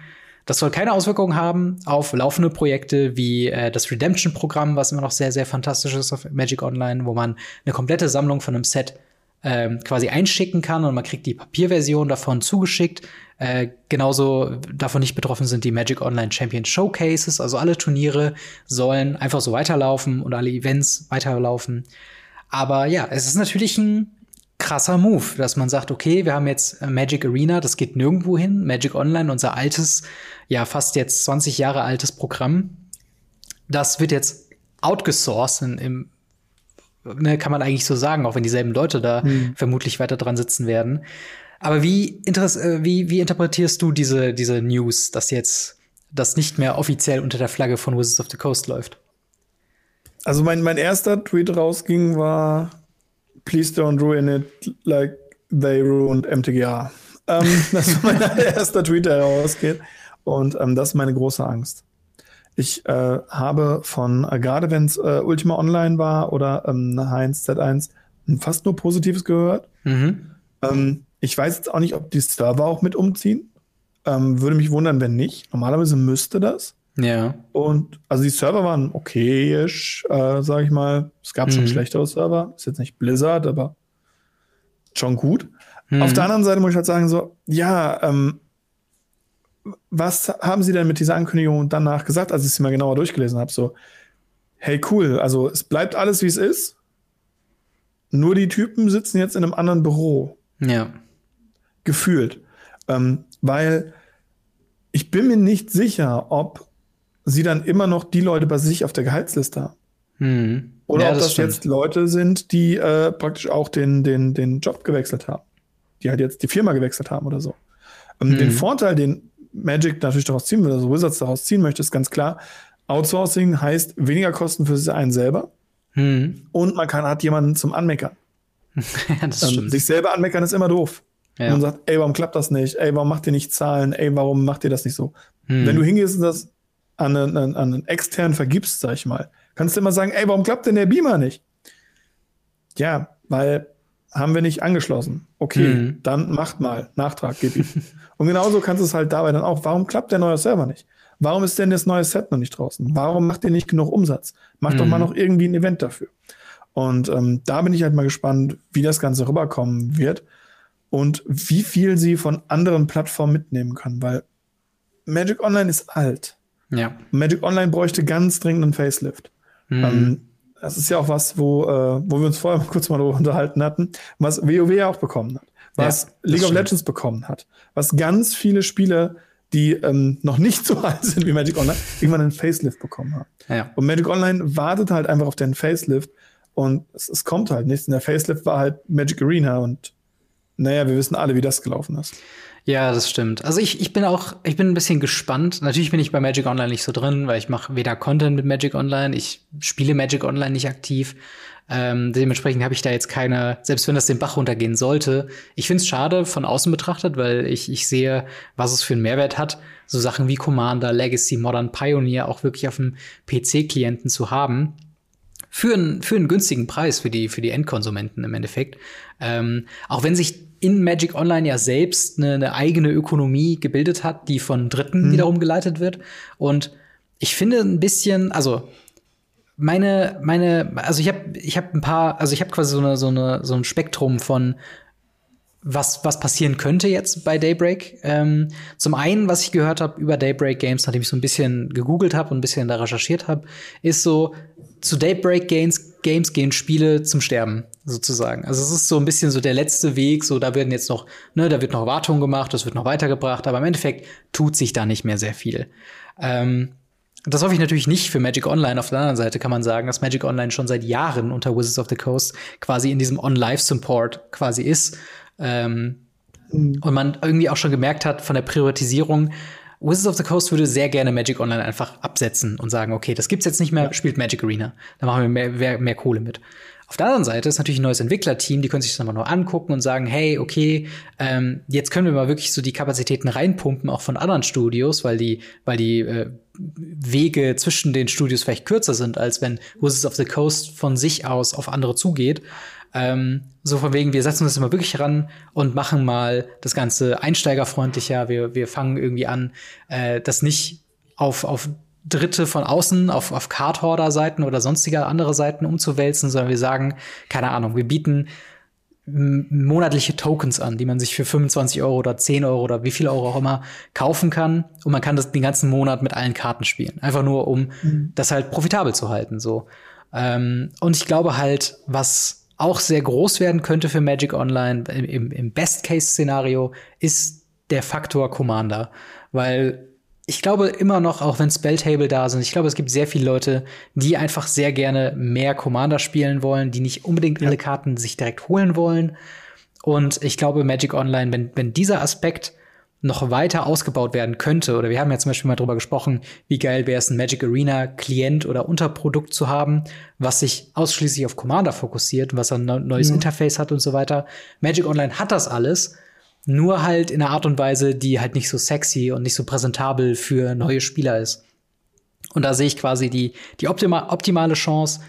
Das soll keine Auswirkungen haben auf laufende Projekte wie äh, das Redemption-Programm, was immer noch sehr, sehr fantastisch ist auf Magic Online, wo man eine komplette Sammlung von einem Set ähm, quasi einschicken kann und man kriegt die Papierversion davon zugeschickt. Äh, genauso davon nicht betroffen sind die Magic Online Champion Showcases. Also alle Turniere sollen einfach so weiterlaufen und alle Events weiterlaufen. Aber ja, es ist natürlich ein krasser Move, dass man sagt, okay, wir haben jetzt Magic Arena, das geht nirgendwo hin. Magic Online, unser altes, ja fast jetzt 20 Jahre altes Programm, das wird jetzt outgesourced im ne, kann man eigentlich so sagen, auch wenn dieselben Leute da mhm. vermutlich weiter dran sitzen werden. Aber wie, äh, wie, wie interpretierst du diese, diese News, dass jetzt das nicht mehr offiziell unter der Flagge von Wizards of the Coast läuft? Also mein, mein erster Tweet rausging war Please don't ruin it like they ruined MTGA. ähm, das war mein erster Tweet, der rausgeht. Und ähm, das ist meine große Angst. Ich äh, habe von, äh, gerade wenn es äh, Ultima Online war oder ähm, Heinz Z1, fast nur Positives gehört. Mhm. Ähm, ich weiß jetzt auch nicht, ob die Server auch mit umziehen. Ähm, würde mich wundern, wenn nicht. Normalerweise müsste das. Ja. Und also die Server waren okayisch, äh, sag ich mal. Es gab mhm. schon schlechtere Server. Ist jetzt nicht Blizzard, aber schon gut. Mhm. Auf der anderen Seite muss ich halt sagen, so, ja, ähm, was haben Sie denn mit dieser Ankündigung danach gesagt, als ich sie mal genauer durchgelesen habe? So, hey, cool, also es bleibt alles, wie es ist. Nur die Typen sitzen jetzt in einem anderen Büro. Ja. Gefühlt. Ähm, weil ich bin mir nicht sicher, ob sie dann immer noch die Leute bei sich auf der Gehaltsliste haben. Hm. Oder ja, ob das, das jetzt Leute sind, die äh, praktisch auch den, den, den Job gewechselt haben. Die halt jetzt die Firma gewechselt haben oder so. Ähm, hm. Den Vorteil, den Magic natürlich daraus ziehen will, also Wizards daraus ziehen möchte, ist ganz klar. Outsourcing heißt weniger Kosten für einen selber. Hm. Und man kann, hat jemanden zum Anmeckern. ja, das ähm, sich selber anmeckern ist immer doof. Ja. Und man sagt, ey, warum klappt das nicht? Ey, warum macht ihr nicht Zahlen? Ey, warum macht ihr das nicht so? Hm. Wenn du hingehst und das an einen, an einen externen vergibst, sag ich mal, kannst du immer sagen, ey, warum klappt denn der Beamer nicht? Ja, weil haben wir nicht angeschlossen. Okay, mhm. dann macht mal Nachtrag, gib ihm. Und genauso kannst du es halt dabei dann auch. Warum klappt der neue Server nicht? Warum ist denn das neue Set noch nicht draußen? Warum macht ihr nicht genug Umsatz? Macht mhm. doch mal noch irgendwie ein Event dafür. Und ähm, da bin ich halt mal gespannt, wie das Ganze rüberkommen wird und wie viel sie von anderen Plattformen mitnehmen können, weil Magic Online ist alt. Ja. Magic Online bräuchte ganz dringend einen Facelift. Mhm. Ähm, das ist ja auch was, wo, äh, wo wir uns vorher kurz mal darüber unterhalten hatten, was WoW auch bekommen hat, was ja, League of Legends bekommen hat, was ganz viele Spiele, die ähm, noch nicht so alt sind wie Magic Online, irgendwann einen Facelift bekommen haben. Ja. Und Magic Online wartet halt einfach auf den Facelift und es, es kommt halt nichts. Und der Facelift war halt Magic Arena und naja, wir wissen alle, wie das gelaufen ist. Ja, das stimmt. Also ich, ich bin auch, ich bin ein bisschen gespannt. Natürlich bin ich bei Magic Online nicht so drin, weil ich mache weder Content mit Magic Online, ich spiele Magic Online nicht aktiv. Ähm, dementsprechend habe ich da jetzt keine, selbst wenn das den Bach runtergehen sollte. Ich finde es schade von außen betrachtet, weil ich, ich sehe, was es für einen Mehrwert hat, so Sachen wie Commander, Legacy, Modern Pioneer auch wirklich auf dem PC-Klienten zu haben. Für einen, für einen günstigen Preis für die, für die Endkonsumenten im Endeffekt. Ähm, auch wenn sich in Magic Online ja selbst eine, eine eigene Ökonomie gebildet hat, die von Dritten mhm. wiederum geleitet wird. Und ich finde ein bisschen, also meine, meine, also ich habe ich hab ein paar, also ich habe quasi so, eine, so, eine, so ein Spektrum von was, was passieren könnte jetzt bei Daybreak. Ähm, zum einen, was ich gehört habe über Daybreak Games, nachdem ich so ein bisschen gegoogelt habe und ein bisschen da recherchiert habe, ist so, zu Daybreak Games, Games gehen Spiele zum Sterben, sozusagen. Also es ist so ein bisschen so der letzte Weg, so da werden jetzt noch, ne, da wird noch Wartung gemacht, das wird noch weitergebracht, aber im Endeffekt tut sich da nicht mehr sehr viel. Ähm, das hoffe ich natürlich nicht für Magic Online. Auf der anderen Seite kann man sagen, dass Magic Online schon seit Jahren unter Wizards of the Coast quasi in diesem On-Live-Support quasi ist. Ähm, mhm. Und man irgendwie auch schon gemerkt hat von der Priorisierung, Wizards of the Coast würde sehr gerne Magic Online einfach absetzen und sagen, okay, das gibt's jetzt nicht mehr, spielt Magic Arena. Da machen wir mehr, mehr, mehr Kohle mit. Auf der anderen Seite ist natürlich ein neues Entwicklerteam, die können sich das mal nur angucken und sagen, hey, okay, ähm, jetzt können wir mal wirklich so die Kapazitäten reinpumpen, auch von anderen Studios, weil die, weil die äh, Wege zwischen den Studios vielleicht kürzer sind, als wenn Wizards of the Coast von sich aus auf andere zugeht. Ähm, so von wegen, wir setzen uns immer wirklich ran und machen mal das Ganze einsteigerfreundlicher. Wir, wir fangen irgendwie an, äh, das nicht auf, auf Dritte von außen, auf, auf Card-Horder-Seiten oder sonstige andere Seiten umzuwälzen, sondern wir sagen, keine Ahnung, wir bieten monatliche Tokens an, die man sich für 25 Euro oder 10 Euro oder wie viel Euro auch immer kaufen kann. Und man kann das den ganzen Monat mit allen Karten spielen. Einfach nur, um mhm. das halt profitabel zu halten, so. Ähm, und ich glaube halt, was auch sehr groß werden könnte für Magic Online im, im Best-Case-Szenario, ist der Faktor Commander. Weil ich glaube immer noch, auch wenn Spelltable da sind, ich glaube, es gibt sehr viele Leute, die einfach sehr gerne mehr Commander spielen wollen, die nicht unbedingt ja. alle Karten sich direkt holen wollen. Und ich glaube, Magic Online, wenn, wenn dieser Aspekt noch weiter ausgebaut werden könnte, oder wir haben ja zum Beispiel mal drüber gesprochen, wie geil wäre es, ein Magic Arena Klient oder Unterprodukt zu haben, was sich ausschließlich auf Commander fokussiert, was ein neues ja. Interface hat und so weiter. Magic Online hat das alles, nur halt in einer Art und Weise, die halt nicht so sexy und nicht so präsentabel für neue Spieler ist. Und da sehe ich quasi die, die optima optimale Chance,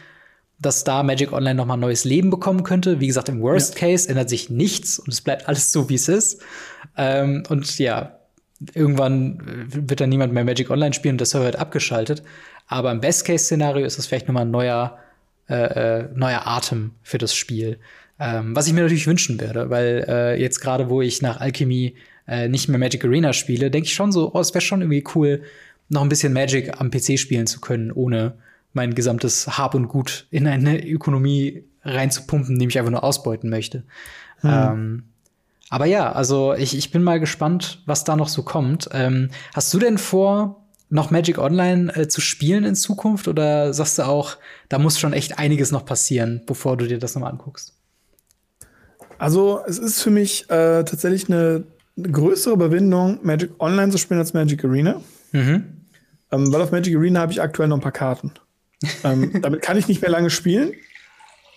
dass da Magic Online noch mal ein neues Leben bekommen könnte. Wie gesagt, im Worst ja. Case ändert sich nichts und es bleibt alles so, wie es ist. Ähm, und ja, irgendwann wird dann niemand mehr Magic Online spielen und der Server wird abgeschaltet. Aber im Best-Case-Szenario ist das vielleicht noch mal ein neuer, äh, äh, neuer Atem für das Spiel. Ähm, was ich mir natürlich wünschen werde, weil äh, jetzt gerade, wo ich nach Alchemy äh, nicht mehr Magic Arena spiele, denke ich schon so, oh, es wäre schon irgendwie cool, noch ein bisschen Magic am PC spielen zu können, ohne mein gesamtes Hab und Gut in eine Ökonomie reinzupumpen, die ich einfach nur ausbeuten möchte. Hm. Ähm, aber ja, also ich, ich bin mal gespannt, was da noch so kommt. Ähm, hast du denn vor, noch Magic Online äh, zu spielen in Zukunft oder sagst du auch, da muss schon echt einiges noch passieren, bevor du dir das nochmal anguckst? Also es ist für mich äh, tatsächlich eine, eine, größere Überwindung, Magic Online zu spielen als Magic Arena. Mhm. Ähm, weil auf Magic Arena habe ich aktuell noch ein paar Karten ähm, damit kann ich nicht mehr lange spielen,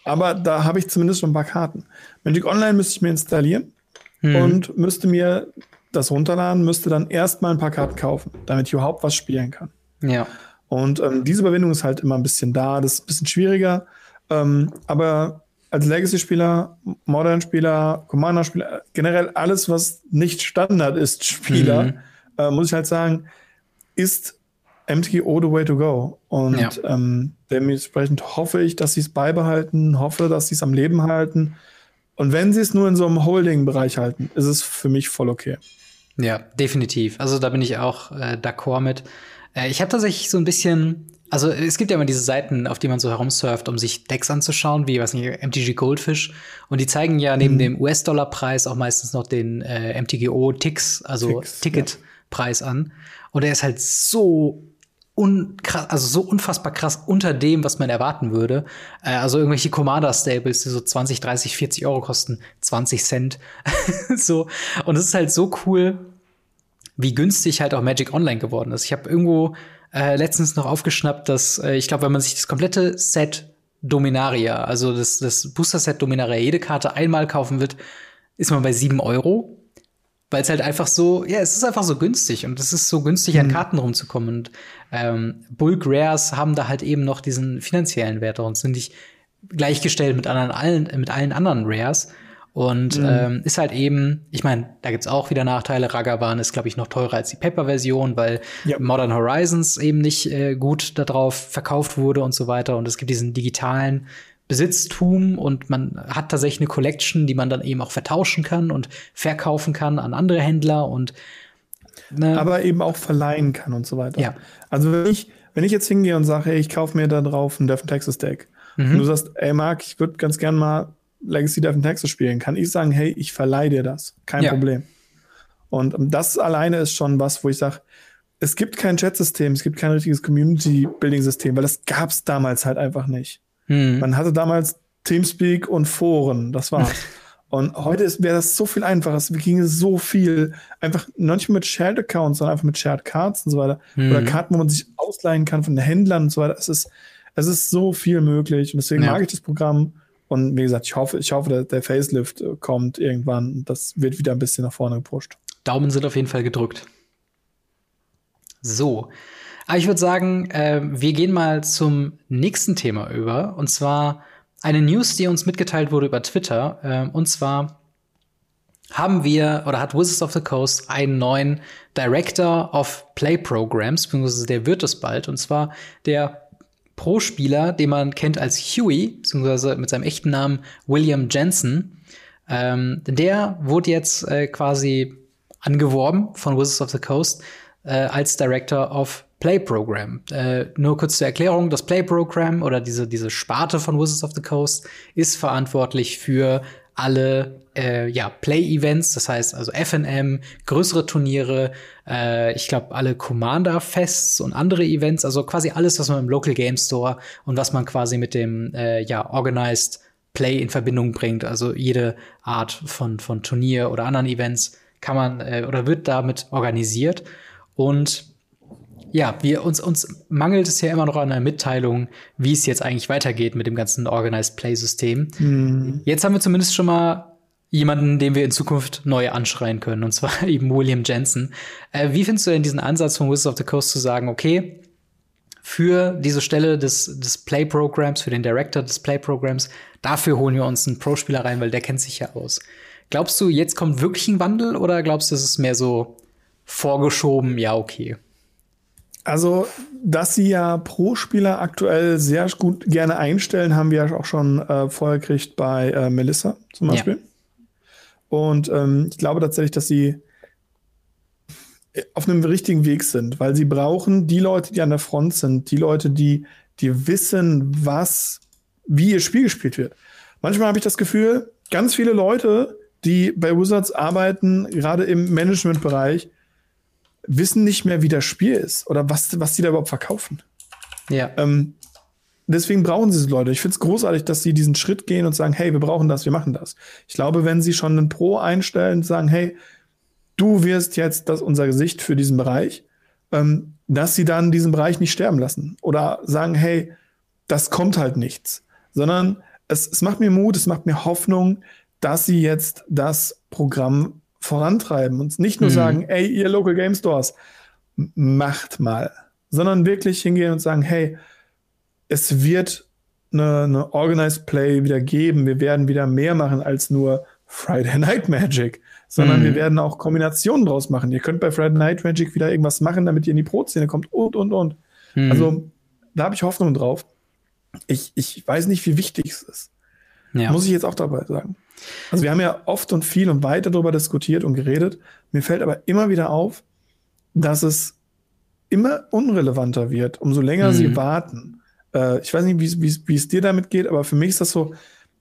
aber da habe ich zumindest schon ein paar Karten. Magic Online müsste ich mir installieren hm. und müsste mir das runterladen, müsste dann erstmal ein paar Karten kaufen, damit ich überhaupt was spielen kann. Ja. Und ähm, diese Überwindung ist halt immer ein bisschen da, das ist ein bisschen schwieriger. Ähm, aber als Legacy-Spieler, Modern-Spieler, Commander-Spieler, generell alles, was nicht Standard ist, Spieler, mhm. äh, muss ich halt sagen, ist MTGO the way to go. Und ja. ähm, dementsprechend hoffe ich, dass sie es beibehalten, hoffe, dass sie es am Leben halten. Und wenn sie es nur in so einem Holding-Bereich halten, ist es für mich voll okay. Ja, definitiv. Also da bin ich auch äh, d'accord mit. Äh, ich habe tatsächlich so ein bisschen, also es gibt ja immer diese Seiten, auf die man so herumsurft, um sich Decks anzuschauen, wie, was nicht, MTG Goldfish. Und die zeigen ja neben mhm. dem US-Dollar-Preis auch meistens noch den äh, MTGO-Ticks, also Ticketpreis ja. an. Und er ist halt so unkrass, also so unfassbar krass unter dem, was man erwarten würde. Äh, also irgendwelche Commander-Stables, die so 20, 30, 40 Euro kosten, 20 Cent. so. Und es ist halt so cool, wie günstig halt auch Magic Online geworden ist. Ich habe irgendwo äh, letztens noch aufgeschnappt, dass äh, ich glaube, wenn man sich das komplette Set Dominaria, also das, das Booster-Set Dominaria, jede Karte einmal kaufen wird, ist man bei 7 Euro weil es halt einfach so, ja, es ist einfach so günstig und es ist so günstig, an mhm. Karten rumzukommen. Und ähm, Bulk Rares haben da halt eben noch diesen finanziellen Wert und sind nicht gleichgestellt mit anderen allen, mit allen anderen Rares. Und mhm. ähm, ist halt eben, ich meine, da gibt's auch wieder Nachteile. Ragavan ist, glaube ich, noch teurer als die Paper-Version, weil ja. Modern Horizons eben nicht äh, gut darauf verkauft wurde und so weiter. Und es gibt diesen digitalen Besitztum und man hat tatsächlich eine Collection, die man dann eben auch vertauschen kann und verkaufen kann an andere Händler und ne. aber eben auch verleihen kann und so weiter. Ja. Also wenn ich, wenn ich jetzt hingehe und sage, hey, ich kaufe mir da drauf ein Death Texas Deck mhm. und du sagst, ey Marc, ich würde ganz gern mal Legacy Death Texas spielen, kann ich sagen, hey, ich verleihe dir das, kein ja. Problem. Und das alleine ist schon was, wo ich sage, es gibt kein Chat-System, es gibt kein richtiges Community-Building-System, weil das gab es damals halt einfach nicht. Hm. Man hatte damals Teamspeak und Foren, das war's. und heute wäre das so viel einfacher. Es ging so viel einfach noch nicht mit Shared Accounts, sondern einfach mit Shared Cards und so weiter. Hm. Oder Karten, wo man sich ausleihen kann von den Händlern und so weiter. Es ist, es ist so viel möglich. Und deswegen ja. mag ich das Programm. Und wie gesagt, ich hoffe, ich hoffe, der, der Facelift äh, kommt irgendwann. Das wird wieder ein bisschen nach vorne gepusht. Daumen sind auf jeden Fall gedrückt. So, aber ich würde sagen, äh, wir gehen mal zum nächsten Thema über. Und zwar eine News, die uns mitgeteilt wurde über Twitter. Äh, und zwar haben wir oder hat Wizards of the Coast einen neuen Director of Play Programs, beziehungsweise der wird es bald. Und zwar der Pro-Spieler, den man kennt als Huey, beziehungsweise mit seinem echten Namen William Jensen. Ähm, der wurde jetzt äh, quasi angeworben von Wizards of the Coast äh, als Director of Play Program. Äh, nur kurz zur Erklärung, das Play Program oder diese, diese Sparte von Wizards of the Coast ist verantwortlich für alle äh, ja, Play-Events, das heißt also FNM, größere Turniere, äh, ich glaube alle Commander-Fests und andere Events, also quasi alles, was man im Local Game Store und was man quasi mit dem äh, ja, Organized Play in Verbindung bringt, also jede Art von, von Turnier oder anderen Events kann man äh, oder wird damit organisiert. Und ja, wir uns, uns mangelt es ja immer noch an einer Mitteilung, wie es jetzt eigentlich weitergeht mit dem ganzen Organized Play-System. Mhm. Jetzt haben wir zumindest schon mal jemanden, den wir in Zukunft neu anschreien können, und zwar eben William Jensen. Äh, wie findest du denn diesen Ansatz von Wizards of the Coast zu sagen, okay, für diese Stelle des, des Play-Programs, für den Director des Play-Programs, dafür holen wir uns einen Pro-Spieler rein, weil der kennt sich ja aus. Glaubst du, jetzt kommt wirklich ein Wandel oder glaubst du, es ist mehr so vorgeschoben, ja, okay? Also, dass sie ja Pro-Spieler aktuell sehr gut gerne einstellen, haben wir ja auch schon äh, vorher gekriegt bei äh, Melissa zum Beispiel. Ja. Und ähm, ich glaube tatsächlich, dass sie auf einem richtigen Weg sind, weil sie brauchen die Leute, die an der Front sind, die Leute, die, die wissen, was, wie ihr Spiel gespielt wird. Manchmal habe ich das Gefühl, ganz viele Leute, die bei Wizards arbeiten, gerade im Managementbereich, wissen nicht mehr, wie das Spiel ist oder was, was die da überhaupt verkaufen. Ja. Ähm, deswegen brauchen sie diese Leute. Ich finde es großartig, dass sie diesen Schritt gehen und sagen, hey, wir brauchen das, wir machen das. Ich glaube, wenn sie schon einen Pro einstellen und sagen, hey, du wirst jetzt das unser Gesicht für diesen Bereich, ähm, dass sie dann diesen Bereich nicht sterben lassen oder sagen, hey, das kommt halt nichts, sondern es, es macht mir Mut, es macht mir Hoffnung, dass sie jetzt das Programm vorantreiben und nicht nur mhm. sagen, ey, ihr Local Game Stores, macht mal, sondern wirklich hingehen und sagen, hey, es wird eine, eine Organized Play wieder geben. Wir werden wieder mehr machen als nur Friday Night Magic, sondern mhm. wir werden auch Kombinationen draus machen. Ihr könnt bei Friday Night Magic wieder irgendwas machen, damit ihr in die Pro-Szene kommt und, und, und. Mhm. Also, da habe ich Hoffnung drauf. Ich, ich weiß nicht, wie wichtig es ist. Ja. Muss ich jetzt auch dabei sagen. Also, wir haben ja oft und viel und weiter darüber diskutiert und geredet. Mir fällt aber immer wieder auf, dass es immer unrelevanter wird, umso länger mhm. sie warten. Äh, ich weiß nicht, wie es dir damit geht, aber für mich ist das so,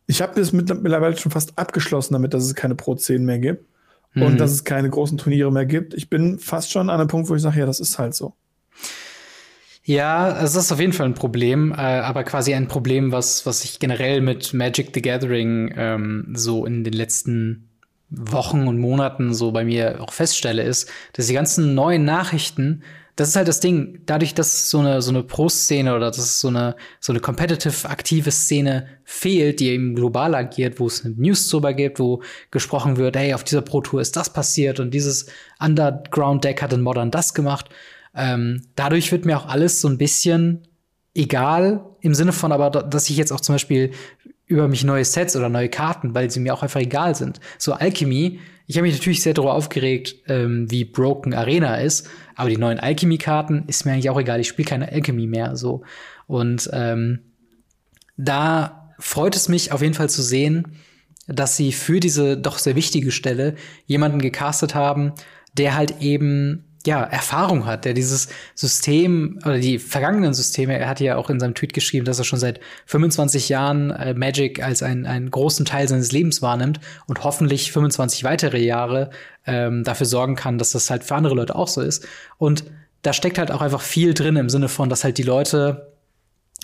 ich habe das mittlerweile schon fast abgeschlossen damit, dass es keine Pro 10 mehr gibt mhm. und dass es keine großen Turniere mehr gibt. Ich bin fast schon an einem Punkt, wo ich sage, ja, das ist halt so. Ja, es ist auf jeden Fall ein Problem, äh, aber quasi ein Problem, was, was ich generell mit Magic the Gathering ähm, so in den letzten Wochen und Monaten so bei mir auch feststelle, ist, dass die ganzen neuen Nachrichten das ist halt das Ding, dadurch, dass so eine, so eine Pro-Szene oder dass so eine, so eine competitive, aktive Szene fehlt, die eben global agiert, wo es eine News drüber gibt, wo gesprochen wird, hey, auf dieser Pro-Tour ist das passiert und dieses Underground-Deck hat in Modern das gemacht. Ähm, dadurch wird mir auch alles so ein bisschen egal, im Sinne von aber, dass ich jetzt auch zum Beispiel über mich neue Sets oder neue Karten, weil sie mir auch einfach egal sind. So Alchemy ich habe mich natürlich sehr darüber aufgeregt, ähm, wie broken Arena ist, aber die neuen Alchemy-Karten ist mir eigentlich auch egal. Ich spiele keine Alchemy mehr so. Und ähm, da freut es mich auf jeden Fall zu sehen, dass sie für diese doch sehr wichtige Stelle jemanden gecastet haben, der halt eben ja, Erfahrung hat, der dieses System oder die vergangenen Systeme, er hat ja auch in seinem Tweet geschrieben, dass er schon seit 25 Jahren äh, Magic als ein, einen großen Teil seines Lebens wahrnimmt und hoffentlich 25 weitere Jahre ähm, dafür sorgen kann, dass das halt für andere Leute auch so ist. Und da steckt halt auch einfach viel drin im Sinne von, dass halt die Leute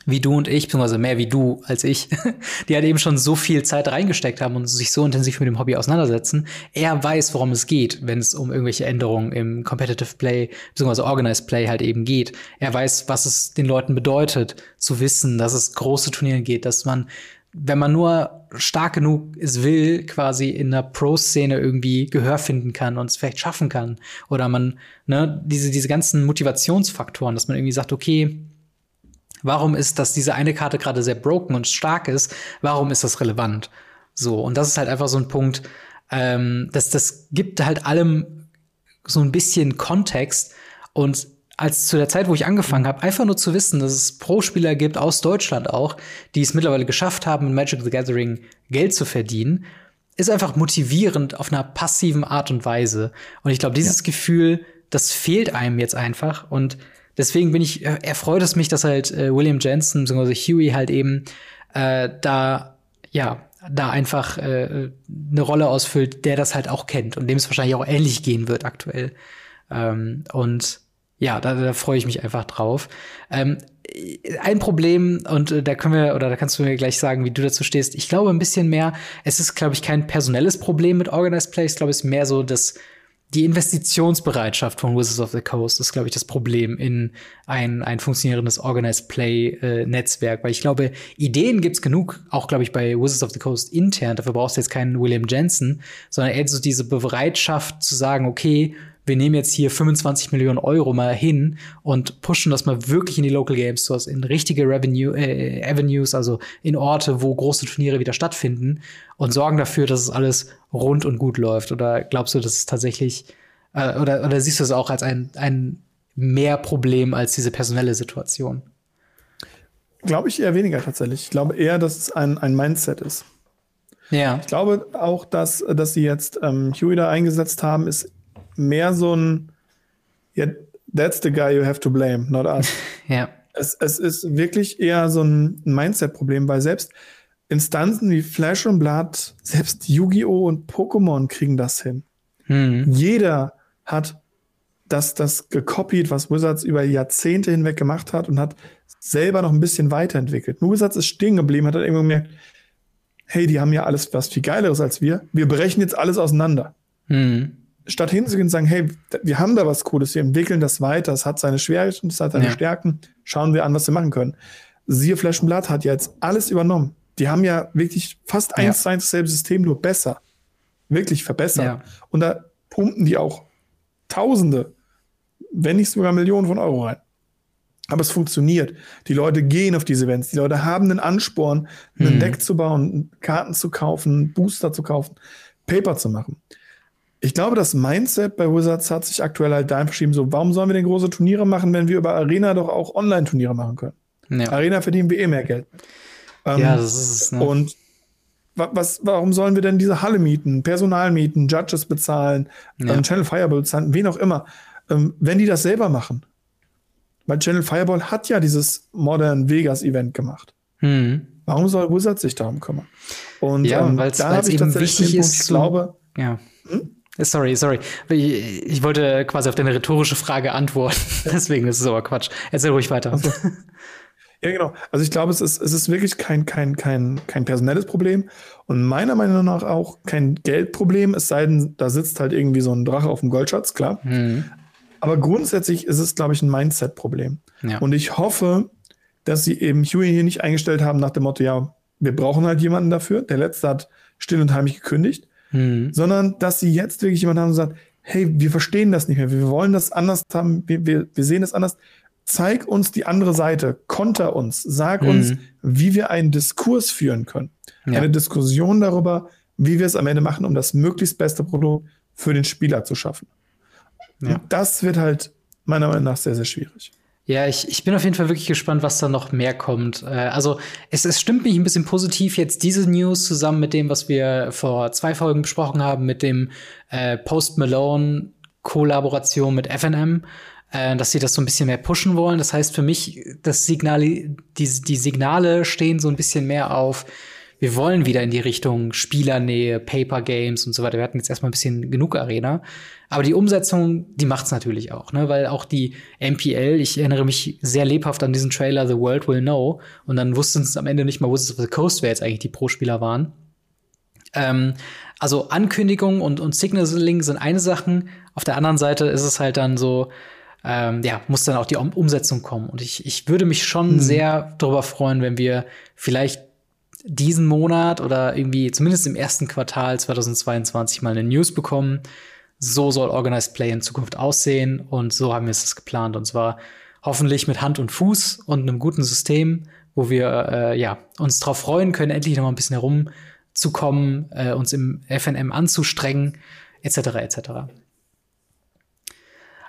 wie du und ich, beziehungsweise mehr wie du als ich, die halt eben schon so viel Zeit reingesteckt haben und sich so intensiv mit dem Hobby auseinandersetzen. Er weiß, worum es geht, wenn es um irgendwelche Änderungen im Competitive Play, beziehungsweise Organized Play halt eben geht. Er weiß, was es den Leuten bedeutet, zu wissen, dass es große Turniere geht, dass man, wenn man nur stark genug es will, quasi in der Pro-Szene irgendwie Gehör finden kann und es vielleicht schaffen kann. Oder man, ne, diese, diese ganzen Motivationsfaktoren, dass man irgendwie sagt, okay, Warum ist, dass diese eine Karte gerade sehr broken und stark ist? Warum ist das relevant? So, und das ist halt einfach so ein Punkt, ähm, das, das gibt halt allem so ein bisschen Kontext. Und als zu der Zeit, wo ich angefangen habe, einfach nur zu wissen, dass es Pro-Spieler gibt aus Deutschland auch, die es mittlerweile geschafft haben, mit Magic the Gathering Geld zu verdienen, ist einfach motivierend auf einer passiven Art und Weise. Und ich glaube, dieses ja. Gefühl, das fehlt einem jetzt einfach. Und deswegen bin ich, äh, erfreut es mich, dass halt äh, William Jensen bzw. Huey halt eben äh, da, ja, da einfach äh, eine Rolle ausfüllt, der das halt auch kennt und dem es wahrscheinlich auch ähnlich gehen wird aktuell. Ähm, und ja, da, da freue ich mich einfach drauf. Ähm, ein Problem, und äh, da können wir, oder da kannst du mir gleich sagen, wie du dazu stehst. Ich glaube ein bisschen mehr, es ist, glaube ich, kein personelles Problem mit Organized Play. Ich glaube, es ist mehr so das die Investitionsbereitschaft von Wizards of the Coast ist, glaube ich, das Problem in ein, ein funktionierendes Organized Play-Netzwerk. Äh, Weil ich glaube, Ideen gibt's genug, auch, glaube ich, bei Wizards of the Coast intern. Dafür brauchst du jetzt keinen William Jensen, sondern eher so diese Bereitschaft zu sagen, okay, wir nehmen jetzt hier 25 Millionen Euro mal hin und pushen das mal wirklich in die Local Game Stores, in richtige Revenue, äh, Avenues, also in Orte, wo große Turniere wieder stattfinden und sorgen dafür, dass es alles rund und gut läuft? Oder glaubst du, dass es tatsächlich, äh, oder, oder siehst du es auch als ein, ein mehr Problem als diese personelle Situation? Glaube ich eher weniger tatsächlich. Ich glaube eher, dass es ein, ein Mindset ist. Ja. Ich glaube auch, dass, dass sie jetzt ähm, Huey da eingesetzt haben, ist mehr so ein, yeah, that's the guy you have to blame, not us. ja. Es, es ist wirklich eher so ein Mindset-Problem, weil selbst Instanzen wie Flash und Blood, selbst Yu-Gi-Oh! und Pokémon kriegen das hin. Hm. Jeder hat das, das gekopiert, was Wizards über Jahrzehnte hinweg gemacht hat und hat selber noch ein bisschen weiterentwickelt. Nur Wizards ist stehen geblieben, hat dann irgendwann gemerkt, hey, die haben ja alles was viel Geileres als wir. Wir brechen jetzt alles auseinander. Hm statt hinzugehen und sagen, hey, wir haben da was Cooles, wir entwickeln das weiter, es hat seine Schwierigkeiten, es hat seine ja. Stärken, schauen wir an, was wir machen können. Siehe Blood hat ja jetzt alles übernommen. Die haben ja wirklich fast eins zu eins dasselbe System, nur besser. Wirklich verbessert. Ja. Und da pumpen die auch Tausende, wenn nicht sogar Millionen von Euro rein. Aber es funktioniert. Die Leute gehen auf diese Events. Die Leute haben einen Ansporn, ein hm. Deck zu bauen, Karten zu kaufen, Booster zu kaufen Paper zu machen. Ich glaube, das Mindset bei Wizards hat sich aktuell halt dahin verschieben, so, warum sollen wir denn große Turniere machen, wenn wir über Arena doch auch Online-Turniere machen können? Ja. Arena verdienen wir eh mehr Geld. Ähm, ja, das ist es. Ne? Und was, warum sollen wir denn diese Halle mieten, Personal mieten, Judges bezahlen, ja. ähm, Channel Fireball bezahlen, wen auch immer, ähm, wenn die das selber machen? Weil Channel Fireball hat ja dieses Modern Vegas Event gemacht. Hm. Warum soll Wizards sich darum kümmern? Und ja, ähm, da habe ich wichtig ist, Punkt, ich glaube, ja. Sorry, sorry. Ich, ich, wollte quasi auf deine rhetorische Frage antworten. Deswegen ist es aber Quatsch. Erzähl ruhig weiter. Also, ja, genau. Also ich glaube, es ist, es ist wirklich kein, kein, kein, kein personelles Problem und meiner Meinung nach auch kein Geldproblem, es sei denn, da sitzt halt irgendwie so ein Drache auf dem Goldschatz, klar. Mhm. Aber grundsätzlich ist es, glaube ich, ein Mindset-Problem. Ja. Und ich hoffe, dass sie eben Huey hier nicht eingestellt haben nach dem Motto, ja, wir brauchen halt jemanden dafür. Der letzte hat still und heimlich gekündigt mhm. sondern dass sie jetzt wirklich jemanden haben und sagt, hey, wir verstehen das nicht mehr, wir wollen das anders haben, wir, wir, wir sehen das anders. Zeig uns die andere Seite, konter uns, sag mhm. uns, wie wir einen Diskurs führen können. Ja. Eine Diskussion darüber, wie wir es am Ende machen, um das möglichst beste Produkt für den Spieler zu schaffen. Ja. Das wird halt meiner Meinung nach sehr, sehr schwierig. Ja, ich, ich bin auf jeden Fall wirklich gespannt, was da noch mehr kommt. Äh, also es, es stimmt mich ein bisschen positiv jetzt diese News zusammen mit dem, was wir vor zwei Folgen besprochen haben, mit dem äh, Post Malone Kollaboration mit FNM, äh, dass sie das so ein bisschen mehr pushen wollen. Das heißt für mich, das Signal, die, die Signale stehen so ein bisschen mehr auf wir wollen wieder in die Richtung Spielernähe, Paper Games und so weiter. Wir hatten jetzt erstmal ein bisschen genug Arena. Aber die Umsetzung, die macht's natürlich auch, ne? Weil auch die MPL, ich erinnere mich sehr lebhaft an diesen Trailer The World Will Know. Und dann wussten es am Ende nicht mal, Wizards of the Coast, wer jetzt eigentlich die Pro-Spieler waren. Ähm, also Ankündigung und, und Signaling sind eine Sache. Auf der anderen Seite ist es halt dann so, ähm, ja, muss dann auch die um Umsetzung kommen. Und ich, ich würde mich schon hm. sehr darüber freuen, wenn wir vielleicht diesen Monat oder irgendwie zumindest im ersten Quartal 2022 mal eine News bekommen. So soll Organized Play in Zukunft aussehen und so haben wir es geplant. Und zwar hoffentlich mit Hand und Fuß und einem guten System, wo wir äh, ja, uns darauf freuen können, endlich noch mal ein bisschen herumzukommen, äh, uns im FNM anzustrengen, etc. etc.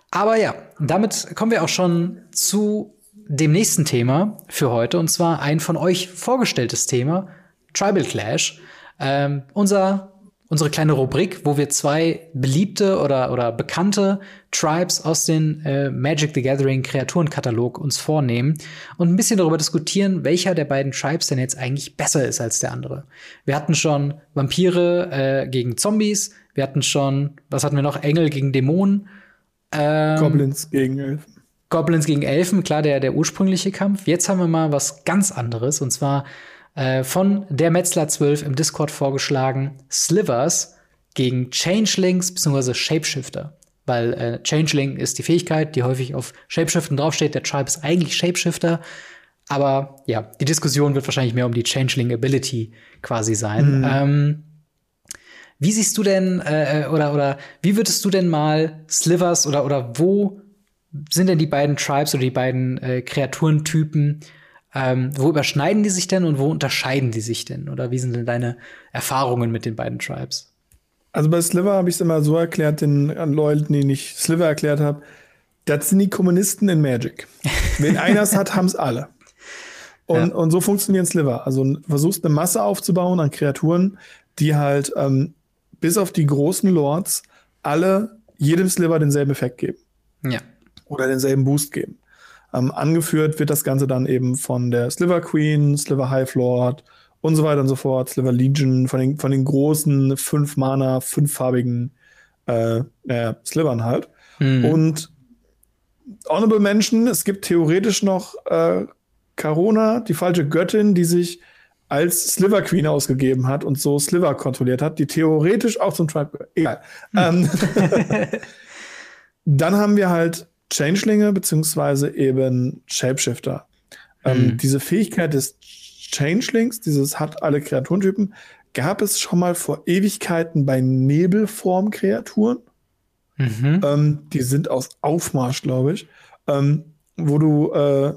Aber ja, damit kommen wir auch schon zu dem nächsten Thema für heute, und zwar ein von euch vorgestelltes Thema, Tribal Clash. Ähm, unser, unsere kleine Rubrik, wo wir zwei beliebte oder, oder bekannte Tribes aus dem äh, Magic the Gathering Kreaturenkatalog uns vornehmen und ein bisschen darüber diskutieren, welcher der beiden Tribes denn jetzt eigentlich besser ist als der andere. Wir hatten schon Vampire äh, gegen Zombies, wir hatten schon, was hatten wir noch, Engel gegen Dämonen. Ähm, Goblins gegen Elfen. Goblins gegen Elfen, klar, der, der ursprüngliche Kampf. Jetzt haben wir mal was ganz anderes und zwar äh, von der Metzler 12 im Discord vorgeschlagen Slivers gegen Changelings bzw. Shapeshifter. Weil äh, Changeling ist die Fähigkeit, die häufig auf Shapeshiften draufsteht. Der Tribe ist eigentlich Shapeshifter. Aber ja, die Diskussion wird wahrscheinlich mehr um die Changeling Ability quasi sein. Mhm. Ähm, wie siehst du denn, äh, äh oder, oder wie würdest du denn mal Slivers oder, oder wo sind denn die beiden Tribes oder die beiden äh, Kreaturentypen? Ähm, wo überschneiden die sich denn und wo unterscheiden die sich denn? Oder wie sind denn deine Erfahrungen mit den beiden Tribes? Also bei Sliver habe ich es immer so erklärt, den an Leuten, die ich Sliver erklärt habe, das sind die Kommunisten in Magic. Wenn einer es hat, haben es alle. Und, ja. und so funktioniert Sliver. Also versuchst eine Masse aufzubauen an Kreaturen, die halt ähm, bis auf die großen Lords alle jedem Sliver denselben Effekt geben. Ja oder denselben Boost geben. Ähm, angeführt wird das Ganze dann eben von der Sliver Queen, Sliver Hive Lord und so weiter und so fort, Sliver Legion, von den, von den großen fünf Mana, fünffarbigen äh, äh, Slivern halt. Mhm. Und Honorable Menschen, es gibt theoretisch noch äh, Carona, die falsche Göttin, die sich als Sliver Queen ausgegeben hat und so Sliver kontrolliert hat, die theoretisch auch zum Tribe. Egal. Mhm. Ähm, dann haben wir halt Changelinge beziehungsweise eben Shapeshifter. Ähm, mhm. Ähm, diese Fähigkeit des Changelings, dieses hat alle Kreaturentypen, gab es schon mal vor Ewigkeiten bei Nebelform-Kreaturen. Mhm. Ähm, die sind aus Aufmarsch, glaube ich, ähm, wo du äh,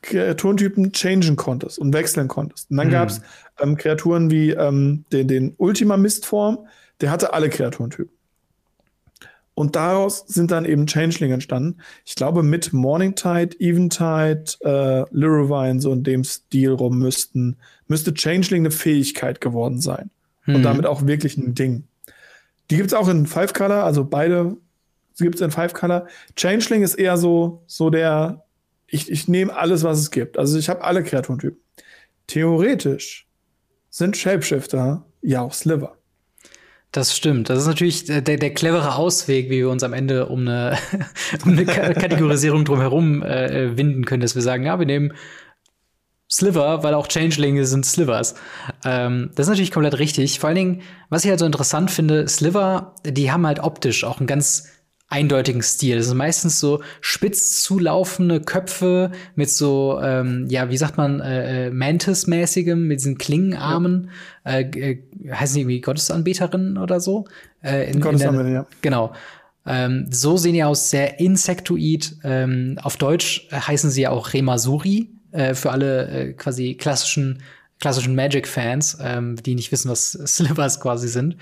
Kreaturentypen changen konntest und wechseln konntest. Und dann mhm. gab es ähm, Kreaturen wie ähm, den, den Ultima Mistform, der hatte alle Kreaturentypen. Und daraus sind dann eben Changeling entstanden. Ich glaube, mit Morningtide, Eventide, äh, Lurivine, so in dem Stil rum müssten, müsste Changeling eine Fähigkeit geworden sein. Mhm. Und damit auch wirklich ein Ding. Die gibt's auch in Five Color, also beide gibt's in Five Color. Changeling ist eher so, so der, ich, ich nehme alles, was es gibt. Also ich habe alle Kreaturentypen. Theoretisch sind Shapeshifter ja auch Sliver. Das stimmt. Das ist natürlich der, der clevere Ausweg, wie wir uns am Ende um eine, um eine Kategorisierung drumherum äh, winden können, dass wir sagen, ja, wir nehmen Sliver, weil auch Changelinge sind Slivers. Ähm, das ist natürlich komplett richtig. Vor allen Dingen, was ich halt so interessant finde, Sliver, die haben halt optisch auch einen ganz eindeutigen Stil. Das sind meistens so spitz zulaufende Köpfe mit so, ähm, ja, wie sagt man, äh, äh Mantis-mäßigem, mit diesen Klingenarmen. Ja. Äh, äh, heißen die irgendwie Gottesanbeterinnen oder so? Äh, in, Gottesanbeterin, ja. Genau. Ähm, so sehen die aus, sehr insektoid. Ähm, auf Deutsch heißen sie ja auch Remasuri, äh, für alle äh, quasi klassischen klassischen Magic-Fans, ähm, die nicht wissen, was Slivers quasi sind.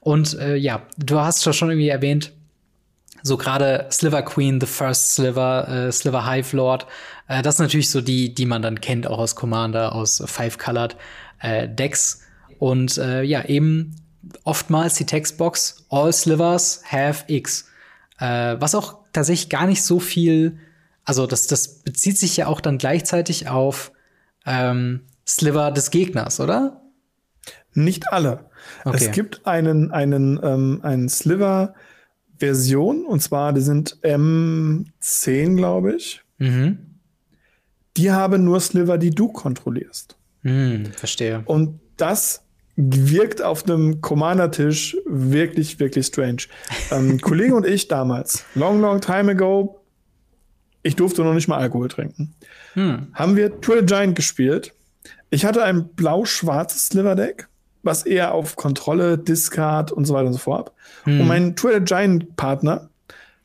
Und äh, ja, du hast schon irgendwie erwähnt, so gerade Sliver Queen, The First Sliver, äh, Sliver Hive Lord, äh, das sind natürlich so die, die man dann kennt, auch aus Commander, aus Five Colored äh, Decks. Und äh, ja, eben oftmals die Textbox All Slivers have X. Äh, was auch tatsächlich gar nicht so viel, also das, das bezieht sich ja auch dann gleichzeitig auf ähm, Sliver des Gegners, oder? Nicht alle. Okay. Es gibt einen, einen, ähm, einen Sliver, Version, und zwar, die sind M10, glaube ich. Mhm. Die haben nur Sliver, die du kontrollierst. Mhm, verstehe. Und das wirkt auf einem Commander-Tisch wirklich, wirklich strange. ähm, Kollege und ich damals, long, long time ago, ich durfte noch nicht mal Alkohol trinken, hm. haben wir Twitter Giant gespielt. Ich hatte ein blau-schwarzes Sliver-Deck was eher auf Kontrolle, Discard und so weiter und so fort. Hm. Und mein Twitter Giant Partner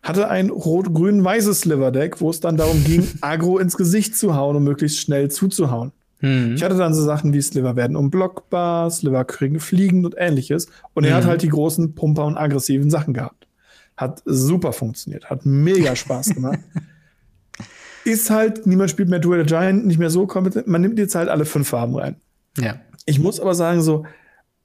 hatte ein rot-grün-weißes Sliver Deck, wo es dann darum ging, Agro ins Gesicht zu hauen und möglichst schnell zuzuhauen. Hm. Ich hatte dann so Sachen wie Sliver werden unblockbar, Sliver kriegen fliegend und ähnliches. Und er hm. hat halt die großen Pumper und aggressiven Sachen gehabt. Hat super funktioniert, hat mega Spaß gemacht. Ist halt, niemand spielt mehr Duel Giant, nicht mehr so kompetent. Man nimmt jetzt halt alle fünf Farben rein. Ja. Ich muss aber sagen, so,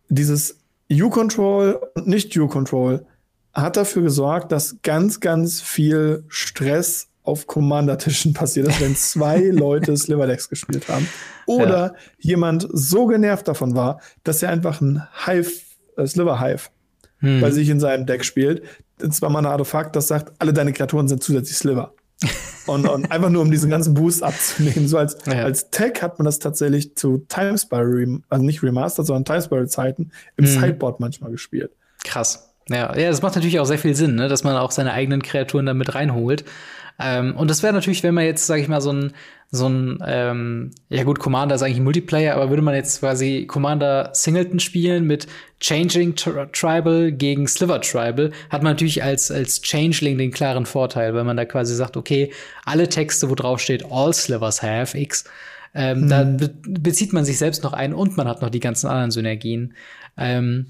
dieses U-Control und nicht U-Control hat dafür gesorgt, dass ganz, ganz viel Stress auf Commander-Tischen passiert ist, wenn zwei Leute Sliverdecks gespielt haben. Oder ja. jemand so genervt davon war, dass er einfach ein Hive, äh, Sliver Hive hm. bei sich in seinem Deck spielt. Das war mal ein Artefakt, das sagt, alle deine Kreaturen sind zusätzlich Sliver. Und, und einfach nur um diesen ganzen Boost abzunehmen. So als, ja. als Tech hat man das tatsächlich zu Time Spiral, also nicht Remastered, sondern Time Spiral Zeiten im mhm. Sideboard manchmal gespielt. Krass. Ja, ja, das macht natürlich auch sehr viel Sinn, ne? dass man auch seine eigenen Kreaturen damit reinholt. Ähm, und das wäre natürlich, wenn man jetzt, sag ich mal, so ein, so ein, ähm, ja gut, Commander ist eigentlich Multiplayer, aber würde man jetzt quasi Commander Singleton spielen mit Changing Tribal gegen Sliver Tribal, hat man natürlich als, als Changeling den klaren Vorteil, weil man da quasi sagt, okay, alle Texte, wo drauf steht, all Slivers have X, ähm, hm. da be bezieht man sich selbst noch ein und man hat noch die ganzen anderen Synergien. Ähm,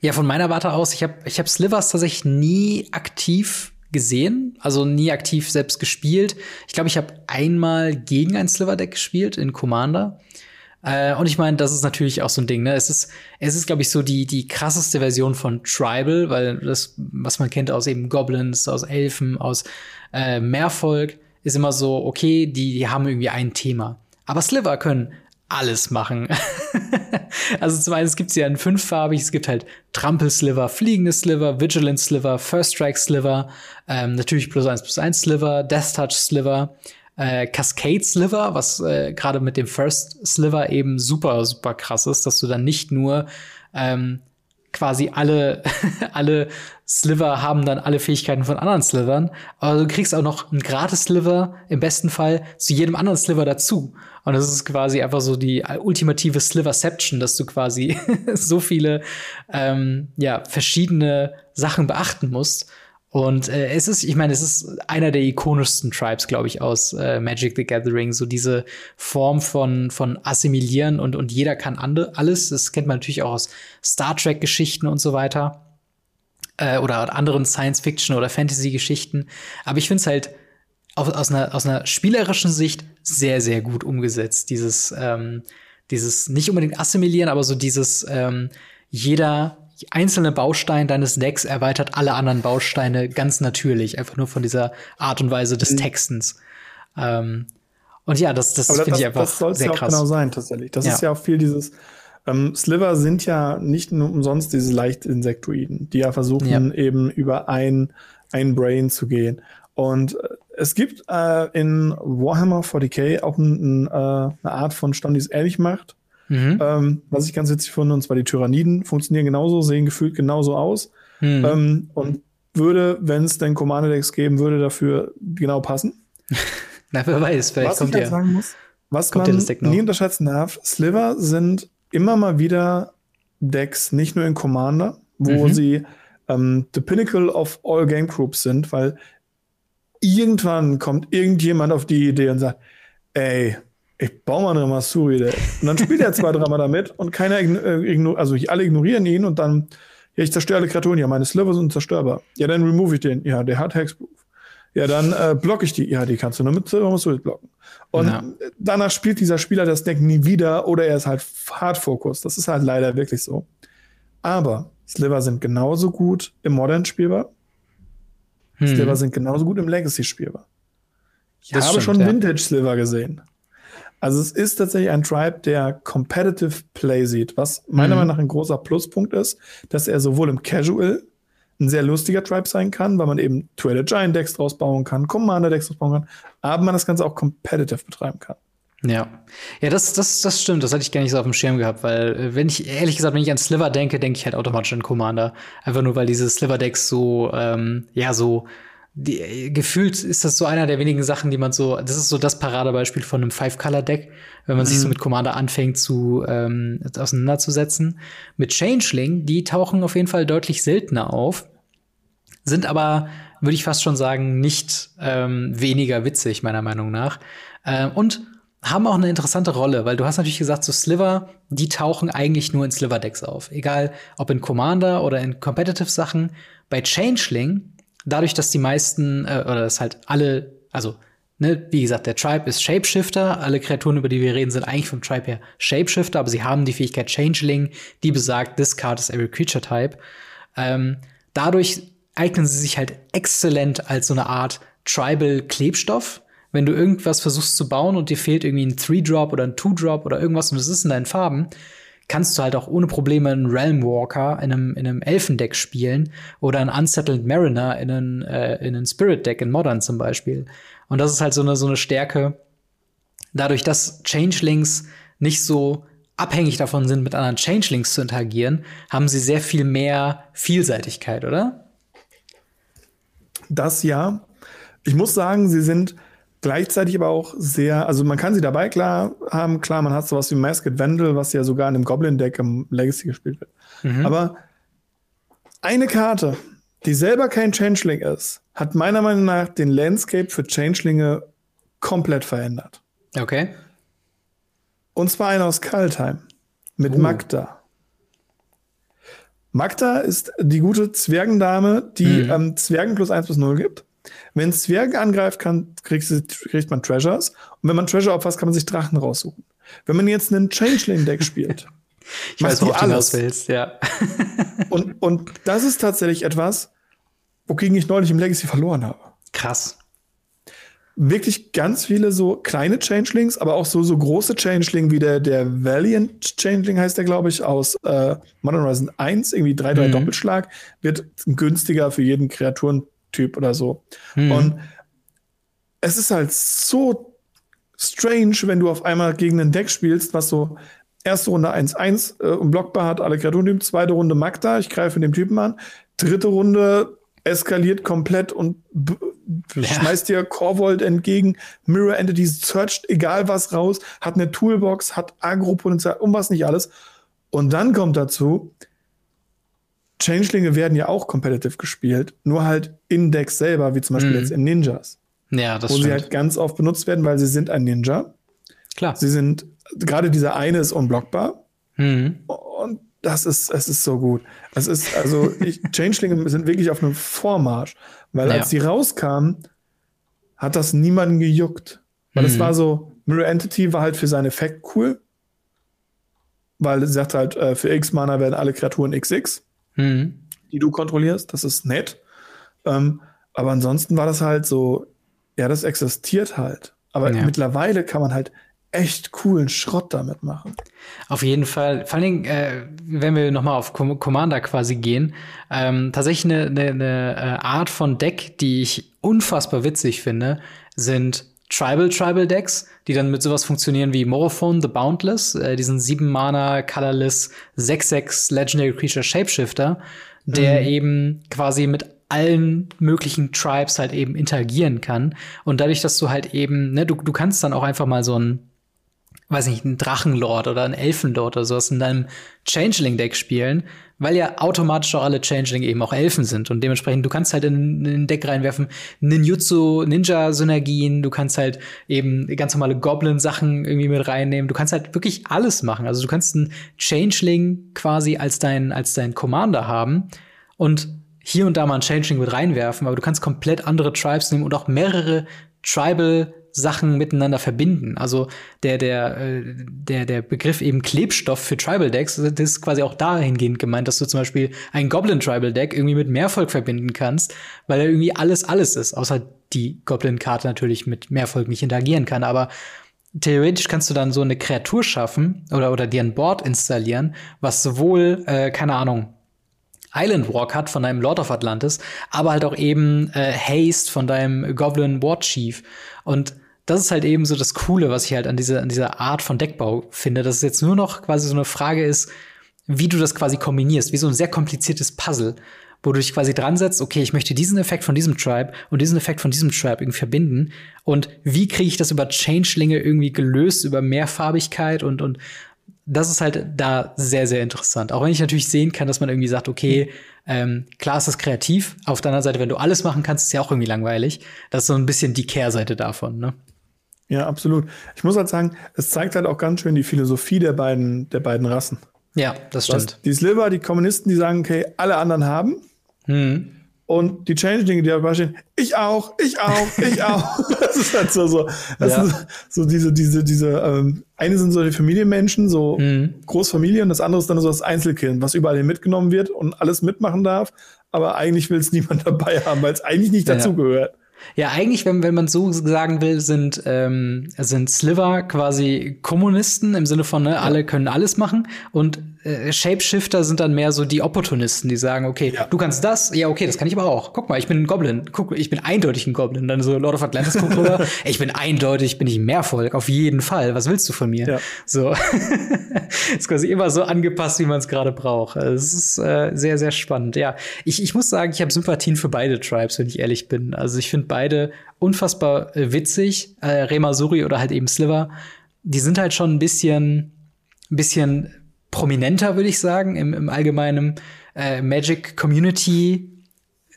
ja, von meiner Warte aus, ich habe ich hab Slivers tatsächlich nie aktiv gesehen, also nie aktiv selbst gespielt. Ich glaube, ich habe einmal gegen ein Sliver-Deck gespielt in Commander. Äh, und ich meine, das ist natürlich auch so ein Ding, ne? Es ist, es ist, glaube ich, so die, die krasseste Version von Tribal, weil das, was man kennt aus eben Goblins, aus Elfen, aus äh, Mehrvolk, ist immer so, okay, die, die haben irgendwie ein Thema. Aber Sliver können alles machen. also zum einen, es gibt sie ja in fünffarbig, es gibt halt Trampel-Sliver, fliegende Sliver, Vigilant Sliver, First Strike Sliver, ähm, natürlich plus eins plus eins Sliver, Death Touch Sliver, äh, Cascade Sliver, was äh, gerade mit dem First Sliver eben super, super krass ist, dass du dann nicht nur ähm, quasi alle, alle Sliver haben dann alle Fähigkeiten von anderen Slivern, aber du kriegst auch noch einen Gratis-Sliver im besten Fall zu jedem anderen Sliver dazu. Und das ist quasi einfach so die ultimative Sliverception, dass du quasi so viele ähm, ja, verschiedene Sachen beachten musst. Und äh, es ist, ich meine, es ist einer der ikonischsten Tribes, glaube ich, aus äh, Magic the Gathering. So diese Form von, von Assimilieren und, und jeder kann ande, alles. Das kennt man natürlich auch aus Star Trek-Geschichten und so weiter. Äh, oder anderen Science-Fiction- oder Fantasy-Geschichten. Aber ich finde es halt aus, aus, einer, aus einer spielerischen Sicht sehr, sehr gut umgesetzt. Dieses, ähm, dieses nicht unbedingt Assimilieren, aber so dieses ähm, jeder einzelne Baustein deines Decks erweitert alle anderen Bausteine ganz natürlich, einfach nur von dieser Art und Weise des mhm. Textens. Ähm, und ja, das, das finde ich einfach das soll's sehr ja auch krass. genau sein, tatsächlich. Das ja. ist ja auch viel dieses ähm, Sliver sind ja nicht nur umsonst diese leicht Insektoiden, die ja versuchen ja. eben über ein, ein Brain zu gehen. Und äh, es gibt äh, in Warhammer 40k auch ein, ein, äh, eine Art von Stamm, die es ähnlich macht. Mhm. Ähm, was ich ganz witzig finde, und zwar die Tyranniden funktionieren genauso, sehen gefühlt genauso aus. Mhm. Ähm, und würde, wenn es denn Commander-Decks geben würde, dafür genau passen. Na, wer weiß, vielleicht was kommt ich halt sagen muss, was kommt man nie unterschätzen darf, Sliver sind immer mal wieder Decks, nicht nur in Commander, wo mhm. sie ähm, the pinnacle of all game groups sind, weil irgendwann kommt irgendjemand auf die Idee und sagt, ey, ich baue mal eine Masuri. Und dann spielt er zwei, dreimal damit und keiner, äh, also alle ignorieren ihn und dann, ja, ich zerstöre alle Kreaturen. Ja, meine Sliver sind zerstörbar. Ja, dann remove ich den. Ja, der hat Hexproof. Ja, dann äh, blocke ich die. Ja, die kannst du nur mit Masuri blocken. Und ja. danach spielt dieser Spieler das Deck nie wieder oder er ist halt hart Fokus. Das ist halt leider wirklich so. Aber Sliver sind genauso gut im Modern spielbar. Hm. Sliver sind genauso gut im Legacy spielbar. Ich das habe stimmt, schon Vintage Sliver gesehen. Also es ist tatsächlich ein Tribe, der Competitive Play sieht, was meiner mhm. Meinung nach ein großer Pluspunkt ist, dass er sowohl im Casual ein sehr lustiger Tribe sein kann, weil man eben Trader Giant Decks draus bauen kann, Commander Decks draus bauen kann, aber man das Ganze auch competitive betreiben kann. Ja, ja, das, das, das stimmt. Das hatte ich gar nicht so auf dem Schirm gehabt, weil äh, wenn ich ehrlich gesagt, wenn ich an Sliver denke, denke ich halt automatisch an Commander. Einfach nur, weil diese Sliver Decks so, ähm, ja, so die, gefühlt ist das so einer der wenigen Sachen, die man so, das ist so das Paradebeispiel von einem Five-Color-Deck, wenn man mhm. sich so mhm. mit Commander anfängt zu ähm, auseinanderzusetzen. Mit Changeling, die tauchen auf jeden Fall deutlich seltener auf, sind aber, würde ich fast schon sagen, nicht ähm, weniger witzig, meiner Meinung nach. Ähm, und haben auch eine interessante Rolle, weil du hast natürlich gesagt, so Sliver, die tauchen eigentlich nur in Sliver-Decks auf. Egal, ob in Commander oder in Competitive-Sachen. Bei Changeling dadurch, dass die meisten, äh, oder dass halt alle, also, ne, wie gesagt, der Tribe ist Shapeshifter. Alle Kreaturen, über die wir reden, sind eigentlich vom Tribe her Shapeshifter, aber sie haben die Fähigkeit Changeling, die besagt, this card is every creature type. Ähm, dadurch eignen sie sich halt exzellent als so eine Art Tribal-Klebstoff. Wenn du irgendwas versuchst zu bauen und dir fehlt irgendwie ein Three-Drop oder ein Two-Drop oder irgendwas und es ist in deinen Farben, kannst du halt auch ohne Probleme einen Realm Walker in einem, in einem Elfendeck spielen oder einen Unsettled Mariner in einem, äh, Spirit Deck in Modern zum Beispiel. Und das ist halt so eine, so eine Stärke. Dadurch, dass Changelings nicht so abhängig davon sind, mit anderen Changelings zu interagieren, haben sie sehr viel mehr Vielseitigkeit, oder? Das ja. Ich muss sagen, sie sind gleichzeitig aber auch sehr, also man kann sie dabei klar haben, klar, man hat sowas wie Masked Vandal, was ja sogar in dem Goblin-Deck im Legacy gespielt wird. Mhm. Aber eine Karte, die selber kein Changeling ist, hat meiner Meinung nach den Landscape für Changelinge komplett verändert. Okay. Und zwar einer aus Kaltheim mit uh. Magda. Magda ist die gute Zwergendame, die mhm. ähm, Zwergen plus 1 bis 0 gibt. Wenn Zwerge angreift, kann, kriegt, kriegt man Treasures. Und wenn man Treasure opfert, kann man sich Drachen raussuchen. Wenn man jetzt einen Changeling-Deck spielt, ich weiß, worauf du das willst, ja. und, und das ist tatsächlich etwas, wogegen ich neulich im Legacy verloren habe. Krass. Wirklich ganz viele so kleine Changelings, aber auch so, so große Changeling wie der, der Valiant Changeling heißt der, glaube ich, aus äh, Modern Horizon 1, irgendwie 3-3 mhm. Doppelschlag, wird günstiger für jeden Kreaturen Typ oder so. Hm. Und es ist halt so strange, wenn du auf einmal gegen ein Deck spielst, was so erste Runde 1-1 äh, unblockbar hat, alle Kreaturen, zweite Runde Magda, ich greife den Typen an, dritte Runde eskaliert komplett und ja. schmeißt dir Corvold entgegen, Mirror Entities searcht egal was raus, hat eine Toolbox, hat Agro-Potenzial und was nicht alles. Und dann kommt dazu, Changelinge werden ja auch competitive gespielt, nur halt in Decks selber, wie zum Beispiel mhm. jetzt in Ninjas. Ja, das Wo stimmt. sie halt ganz oft benutzt werden, weil sie sind ein Ninja. Klar. Sie sind, gerade dieser eine ist unblockbar. Mhm. Und das ist, es ist so gut. Es ist, also, ich, Changelinge sind wirklich auf einem Vormarsch. Weil Ja. als die rauskamen, hat das niemanden gejuckt. Weil es Mhm. war so, Mirror Entity war halt für seinen Effekt cool. Weil es sagt halt, äh, für X-Mana werden alle Kreaturen XX, Mhm. die du kontrollierst. Das ist nett. Ähm, aber ansonsten war das halt so, ja, das existiert halt. Aber Ja. mittlerweile kann man halt echt coolen Schrott damit machen. Auf jeden Fall. Vor allen Dingen, äh, wenn wir noch mal auf Com Commander quasi gehen, ähm, tatsächlich eine, eine, eine äh, Art von Deck, die ich unfassbar witzig finde, sind Tribal Tribal Decks, die dann mit sowas funktionieren wie Morophone the Boundless, äh, diesen 7 Mana Colorless 6-6 Legendary Creature Shapeshifter, der eben quasi mit allen möglichen Tribes halt eben interagieren kann. Und dadurch, dass du halt eben, ne, du, du kannst dann auch einfach mal so ein weiß nicht, einen Drachenlord oder einen Elfenlord oder sowas in deinem Changeling-Deck spielen, weil ja automatisch auch alle Changeling eben auch Elfen sind. Und dementsprechend, du kannst halt in, in ein Deck reinwerfen, Ninjutsu, Ninja-Synergien, du kannst halt eben ganz normale Goblin-Sachen irgendwie mit reinnehmen. Du kannst halt wirklich alles machen. Also du kannst einen Changeling quasi als dein, als dein Commander haben und hier und da mal einen Changeling mit reinwerfen, aber du kannst komplett andere Tribes nehmen und auch mehrere Tribal Sachen miteinander verbinden. Also der, der, äh, der, der Begriff eben Klebstoff für Tribal Decks, das ist quasi auch dahingehend gemeint, dass du zum Beispiel ein Goblin Tribal Deck irgendwie mit Mehrvolk verbinden kannst, weil er irgendwie alles alles ist, außer die Goblin-Karte natürlich mit Mehrvolk nicht interagieren kann. Aber theoretisch kannst du dann so eine Kreatur schaffen oder, oder dir ein Board installieren, was sowohl, äh, keine Ahnung, Island Walk hat von deinem Lord of Atlantis, aber halt auch eben äh, Haste von deinem Goblin War Chief. Und das ist halt eben so das Coole, was ich halt an dieser, an dieser Art von Deckbau finde, dass es jetzt nur noch quasi so eine Frage ist, wie du das quasi kombinierst, wie so ein sehr kompliziertes Puzzle, wo du dich quasi dran setzt, okay, ich möchte diesen Effekt von diesem Tribe und diesen Effekt von diesem Tribe irgendwie verbinden. Und wie kriege ich das über Changelinge irgendwie gelöst, über Mehrfarbigkeit und, und das ist halt da sehr, sehr interessant. Auch wenn ich natürlich sehen kann, dass man irgendwie sagt, okay, ähm, klar ist das kreativ. Auf der anderen Seite, wenn du alles machen kannst, ist ja auch irgendwie langweilig. Das ist so ein bisschen die Kehrseite davon, ne? Ja, absolut. Ich muss halt sagen, es zeigt halt auch ganz schön die Philosophie der beiden, der beiden Rassen. Ja, das Was stimmt. die Sliver, die Kommunisten, die sagen, okay, alle anderen haben. Hm. Und die Changelinge, die dabei stehen, ich auch, ich auch, ich auch. das ist halt so, so, das Ja. ist so diese, diese, diese, ähm, eine sind so die Familienmenschen, so Mhm. Großfamilie, und das andere ist dann so das Einzelkind, was überall hin mitgenommen wird und alles mitmachen darf, aber eigentlich will es niemand dabei haben, weil es eigentlich nicht Ja. dazugehört. Ja, eigentlich, wenn, wenn man so sagen will, sind, ähm, sind Sliver quasi Kommunisten im Sinne von, ne, alle können alles machen. Und äh, Shapeshifter sind dann mehr so die Opportunisten, die sagen, okay, Ja. du kannst das, ja, okay, das kann ich aber auch. Guck mal, ich bin ein Goblin. Guck, ich bin eindeutig ein Goblin. Dann so Lord of Atlantis guckt rüber, ich bin eindeutig, bin ich Mehrvolk, auf jeden Fall. Was willst du von mir? Ja. So. ist quasi immer so angepasst, wie man es gerade braucht. Also, Es ist äh, sehr, sehr spannend. Ja, ich, ich muss sagen, ich habe Sympathien für beide Tribes, wenn ich ehrlich bin. Also ich finde beide unfassbar äh, witzig. Äh, Remasuri oder halt eben Sliver. Die sind halt schon ein bisschen, ein bisschen prominenter, würde ich sagen, im, im allgemeinen äh, Magic Community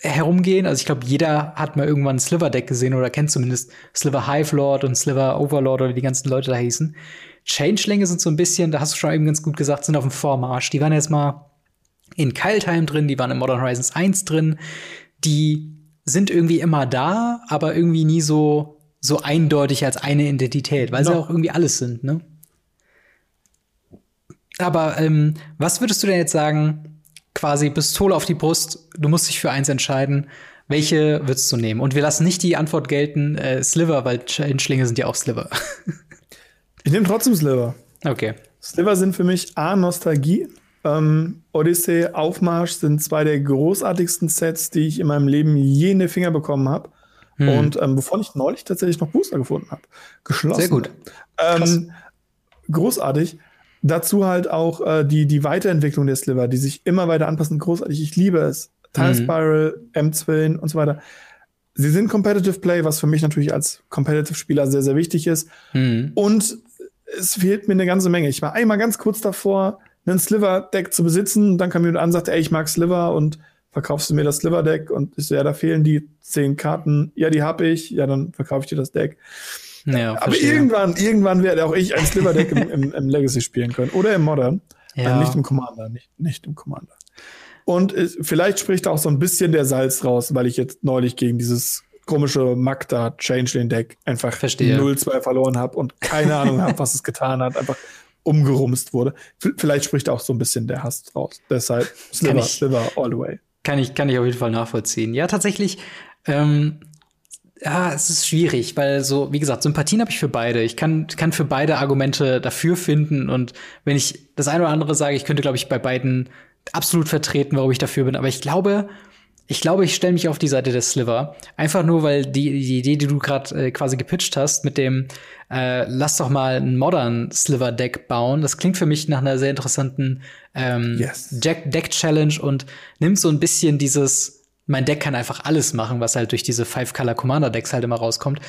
herumgehen. Also ich glaube, jeder hat mal irgendwann ein Sliver-Deck gesehen oder kennt zumindest Sliver Hive Lord und Sliver Overlord oder wie die ganzen Leute da hießen. Changelinge sind so ein bisschen, da hast du schon eben ganz gut gesagt, sind auf dem Vormarsch. Die waren jetzt mal in Keiltime drin, die waren in Modern Horizons 1 drin. Die sind irgendwie immer da, aber irgendwie nie so, so eindeutig als eine Identität, weil sie Noch. auch irgendwie alles sind, ne? Aber ähm, was würdest du denn jetzt sagen, quasi Pistole auf die Brust, du musst dich für eins entscheiden, welche würdest du nehmen? Und wir lassen nicht die Antwort gelten, äh, Sliver, weil Changelinge sind ja auch Sliver. Ich nehme trotzdem Sliver. okay. Sliver sind für mich A, Nostalgie. Ähm, Odyssey, Aufmarsch sind zwei der großartigsten Sets, die ich in meinem Leben je in die Finger bekommen habe. Hm. Und ähm, wovon ich neulich tatsächlich noch Booster gefunden habe. Geschlossen. Sehr gut. Ähm, großartig. Dazu halt auch äh, die, die Weiterentwicklung der Sliver, die sich immer weiter anpassen. Großartig. Ich liebe es. Time Mhm. Spiral, M-Zwillen und so weiter. Sie sind Competitive Play, was für mich natürlich als Competitive-Spieler sehr, sehr wichtig ist. Hm. Und es fehlt mir eine ganze Menge. Ich war einmal ganz kurz davor, einen Sliver-Deck zu besitzen. Dann kam jemand an und sagte, ey, ich mag Sliver und verkaufst du mir das Sliver-Deck? Und ich so, ja, da fehlen die zehn Karten. Ja, die hab ich. Ja, dann verkaufe ich dir das Deck. Ja, Aber verstehe. irgendwann, irgendwann werde auch ich ein Sliver-Deck im, im, im, Legacy spielen können. Oder im Modern. Ja. Äh, nicht im Commander, nicht, nicht im Commander. Und äh, vielleicht spricht auch so ein bisschen der Salz raus, weil ich jetzt neulich gegen dieses komische Magda Changeling Deck einfach 0-2 verloren habe und keine Ahnung habe, was es getan hat. Einfach umgerumst wurde. Vielleicht spricht auch so ein bisschen der Hass raus. Deshalb Sliver, ich, Sliver all the way. Kann ich, kann ich auf jeden Fall nachvollziehen. Ja, tatsächlich, ähm, ja, es ist schwierig, weil so, wie gesagt, Sympathien habe ich für beide. Ich kann, kann für beide Argumente dafür finden und wenn ich das eine oder andere sage, ich könnte, glaube ich, bei beiden absolut vertreten, warum ich dafür bin. Aber ich glaube, ich glaube, ich stelle mich auf die Seite des Sliver. Einfach nur, weil die, die Idee, die du gerade äh, quasi gepitcht hast, mit dem äh, lass doch mal ein modern Sliver-Deck bauen, das klingt für mich nach einer sehr interessanten ähm, yes. Deck-Challenge und nimmt so ein bisschen dieses mein Deck kann einfach alles machen, was halt durch diese Five-Color-Commander-Decks halt immer rauskommt.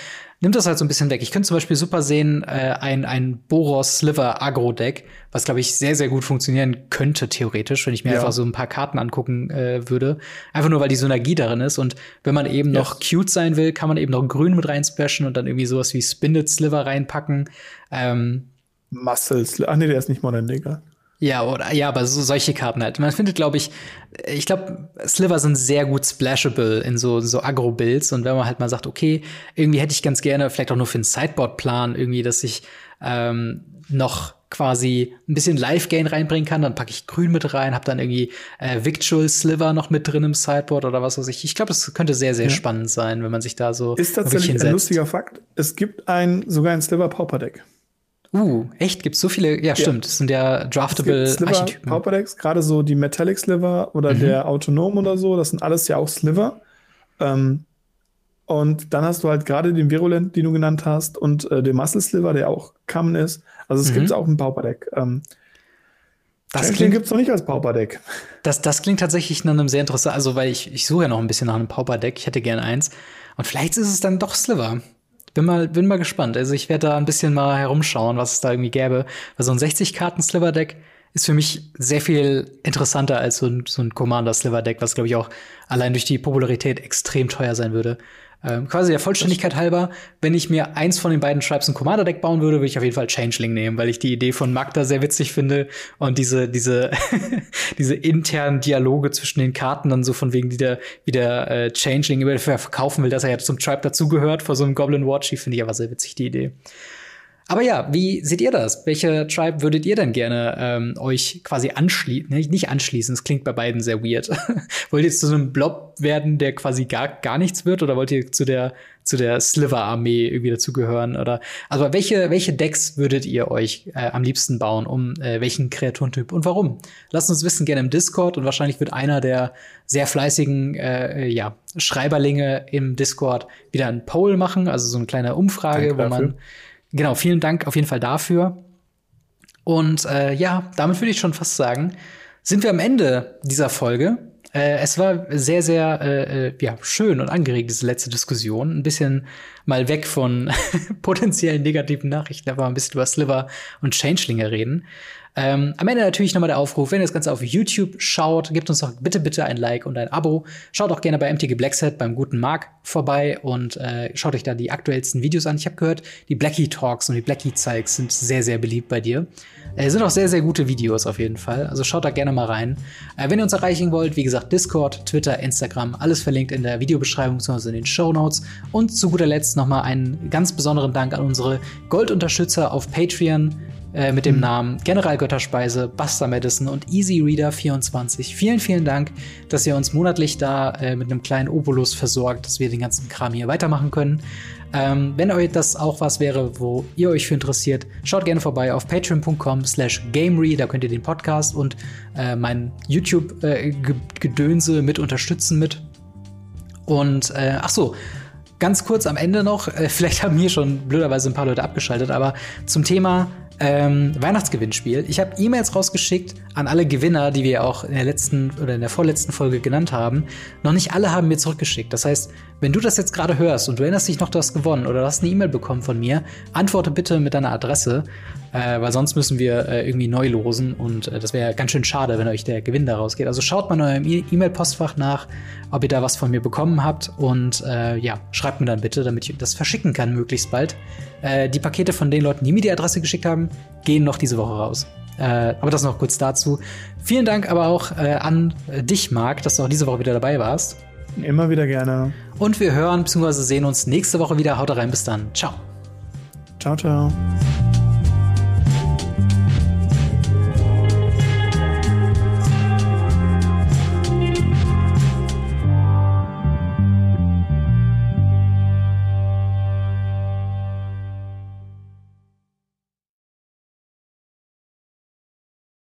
Nimmt das halt so ein bisschen weg. Ich könnte zum Beispiel super sehen, äh, ein, ein Boros Sliver Agro-Deck, was, glaube ich, sehr, sehr gut funktionieren könnte, theoretisch, wenn ich mir ja. einfach so ein paar Karten angucken äh, würde. Einfach nur, weil die Synergie darin ist. Und wenn man eben yes. noch cute sein will, kann man eben noch Grün mit reinsplashen und dann irgendwie sowas wie Spinnet Sliver reinpacken. Ähm, Muscle Sliver. Ach nee, der ist nicht modern, Digga. Ja, oder ja, aber so solche Karten halt. Man findet, glaube ich, ich glaube, Sliver sind sehr gut splashable in so so Agro-Builds und wenn man halt mal sagt, okay, irgendwie hätte ich ganz gerne, vielleicht auch nur für einen Sideboard-Plan, irgendwie, dass ich ähm, noch quasi ein bisschen Live-Gain reinbringen kann, dann packe ich Grün mit rein, habe dann irgendwie äh, Victual Sliver noch mit drin im Sideboard oder was weiß ich. Ich glaube, das könnte sehr, sehr ja. spannend sein, wenn man sich da so Ist tatsächlich ein lustiger Fakt. Es gibt ein sogar ein Sliver Pauper Deck. Uh, echt? Gibt's so viele? Ja, ja. stimmt. Das sind ja draftable Sliver, Archetypen. Pauper-Decks, gerade so die Metallic Sliver oder mhm. der Autonom oder so, das sind alles ja auch Sliver. Ähm, und dann hast du halt gerade den Virulent, den du genannt hast, und äh, den Muscle Sliver, der auch Common ist. Also es mhm. gibt auch ein Pauper-Deck. Ähm, das klingt, gibt's noch nicht als Pauper-Deck. Das, das klingt tatsächlich nach einem sehr interessanten, also weil ich, ich suche ja noch ein bisschen nach einem Pauper-Deck. Ich hätte gern eins. Und vielleicht ist es dann doch Sliver. Bin mal, bin mal gespannt. Also ich werde da ein bisschen mal herumschauen, was es da irgendwie gäbe. Weil so ein 60-Karten-Sliver-Deck ist für mich sehr viel interessanter als so ein, so ein Commander-Sliver-Deck, was, glaube ich, auch allein durch die Popularität extrem teuer sein würde. Ähm, quasi der Vollständigkeit halber, wenn ich mir eins von den beiden Tribes ein Commander-Deck bauen würde, würde ich auf jeden Fall Changeling nehmen, weil ich die Idee von Magda sehr witzig finde und diese, diese, diese internen Dialoge zwischen den Karten dann so von wegen, die der, wie der äh, Changeling verkaufen will, dass er ja zum Tribe dazugehört vor so einem Goblin Watchy, finde ich aber sehr witzig, die Idee. Aber ja, wie seht ihr das? Welche Tribe würdet ihr denn gerne ähm, euch quasi anschließen? Nee, nicht anschließen, es klingt bei beiden sehr weird. wollt ihr zu so einem Blob werden, der quasi gar, gar nichts wird? Oder wollt ihr zu der, zu der Sliver-Armee irgendwie dazugehören? Oder also welche, welche Decks würdet ihr euch äh, am liebsten bauen? Um äh, welchen Kreaturentyp und warum? Lasst uns wissen gerne im Discord und wahrscheinlich wird einer der sehr fleißigen äh, ja, Schreiberlinge im Discord wieder ein Poll machen, also so eine kleine Umfrage, wo man Genau, vielen Dank auf jeden Fall dafür. Und äh, ja, damit würde ich schon fast sagen, sind wir am Ende dieser Folge. Äh, es war sehr, sehr äh, äh ja, schön und angeregt, diese letzte Diskussion. Ein bisschen mal weg von potenziellen negativen Nachrichten, aber ein bisschen über Sliver und Changelinge reden. Ähm, am Ende natürlich nochmal der Aufruf, wenn ihr das Ganze auf YouTube schaut, gebt uns doch bitte, bitte ein Like und ein Abo. Schaut auch gerne bei MTG Blackset beim guten Mark vorbei und äh, schaut euch da die aktuellsten Videos an. Ich habe gehört, die Blackie Talks und die Blackie Zeigs sind sehr, sehr beliebt bei dir. Äh, sind auch sehr, sehr gute Videos auf jeden Fall. Also schaut da gerne mal rein. Äh, wenn ihr uns erreichen wollt, wie gesagt, Discord, Twitter, Instagram, alles verlinkt in der Videobeschreibung bzw. in den Show Notes. Und zu guter Letzt nochmal einen ganz besonderen Dank an unsere Goldunterstützer auf Patreon. Äh, mit dem mhm. Namen Generalgötterspeise, Buster Madison und Easy Reader 24. Vielen, vielen Dank, dass ihr uns monatlich da äh, mit einem kleinen Obolus versorgt, dass wir den ganzen Kram hier weitermachen können. Ähm, wenn euch das auch was wäre, wo ihr euch für interessiert, schaut gerne vorbei auf patreon.com slash gamery, da könnt ihr den Podcast und äh, mein YouTube-Gedönse äh, mit unterstützen mit. Und äh, ach so, ganz kurz am Ende noch, äh, vielleicht haben hier schon blöderweise ein paar Leute abgeschaltet, aber zum Thema ähm, Weihnachtsgewinnspiel. Ich habe E-Mails rausgeschickt an alle Gewinner, die wir auch in der letzten oder in der vorletzten Folge genannt haben. Noch nicht alle haben mir zurückgeschickt. Das heißt, wenn du das jetzt gerade hörst und du erinnerst dich noch, du hast gewonnen oder du hast eine E-Mail bekommen von mir, antworte bitte mit deiner Adresse, äh, weil sonst müssen wir äh, irgendwie neu losen und äh, das wäre ganz schön schade, wenn euch der Gewinn da rausgeht. Also schaut mal in eurem e- E-Mail-Postfach nach, ob ihr da was von mir bekommen habt und äh, ja, schreibt mir dann bitte, damit ich das verschicken kann möglichst bald. Äh, die Pakete von den Leuten, die mir die Adresse geschickt haben, gehen noch diese Woche raus. Äh, aber das noch kurz dazu. Vielen Dank aber auch äh, an dich, Marc, dass du auch diese Woche wieder dabei warst. Immer wieder gerne. Und wir hören bzw. sehen uns nächste Woche wieder. Haut rein, bis dann. Ciao. Ciao, ciao.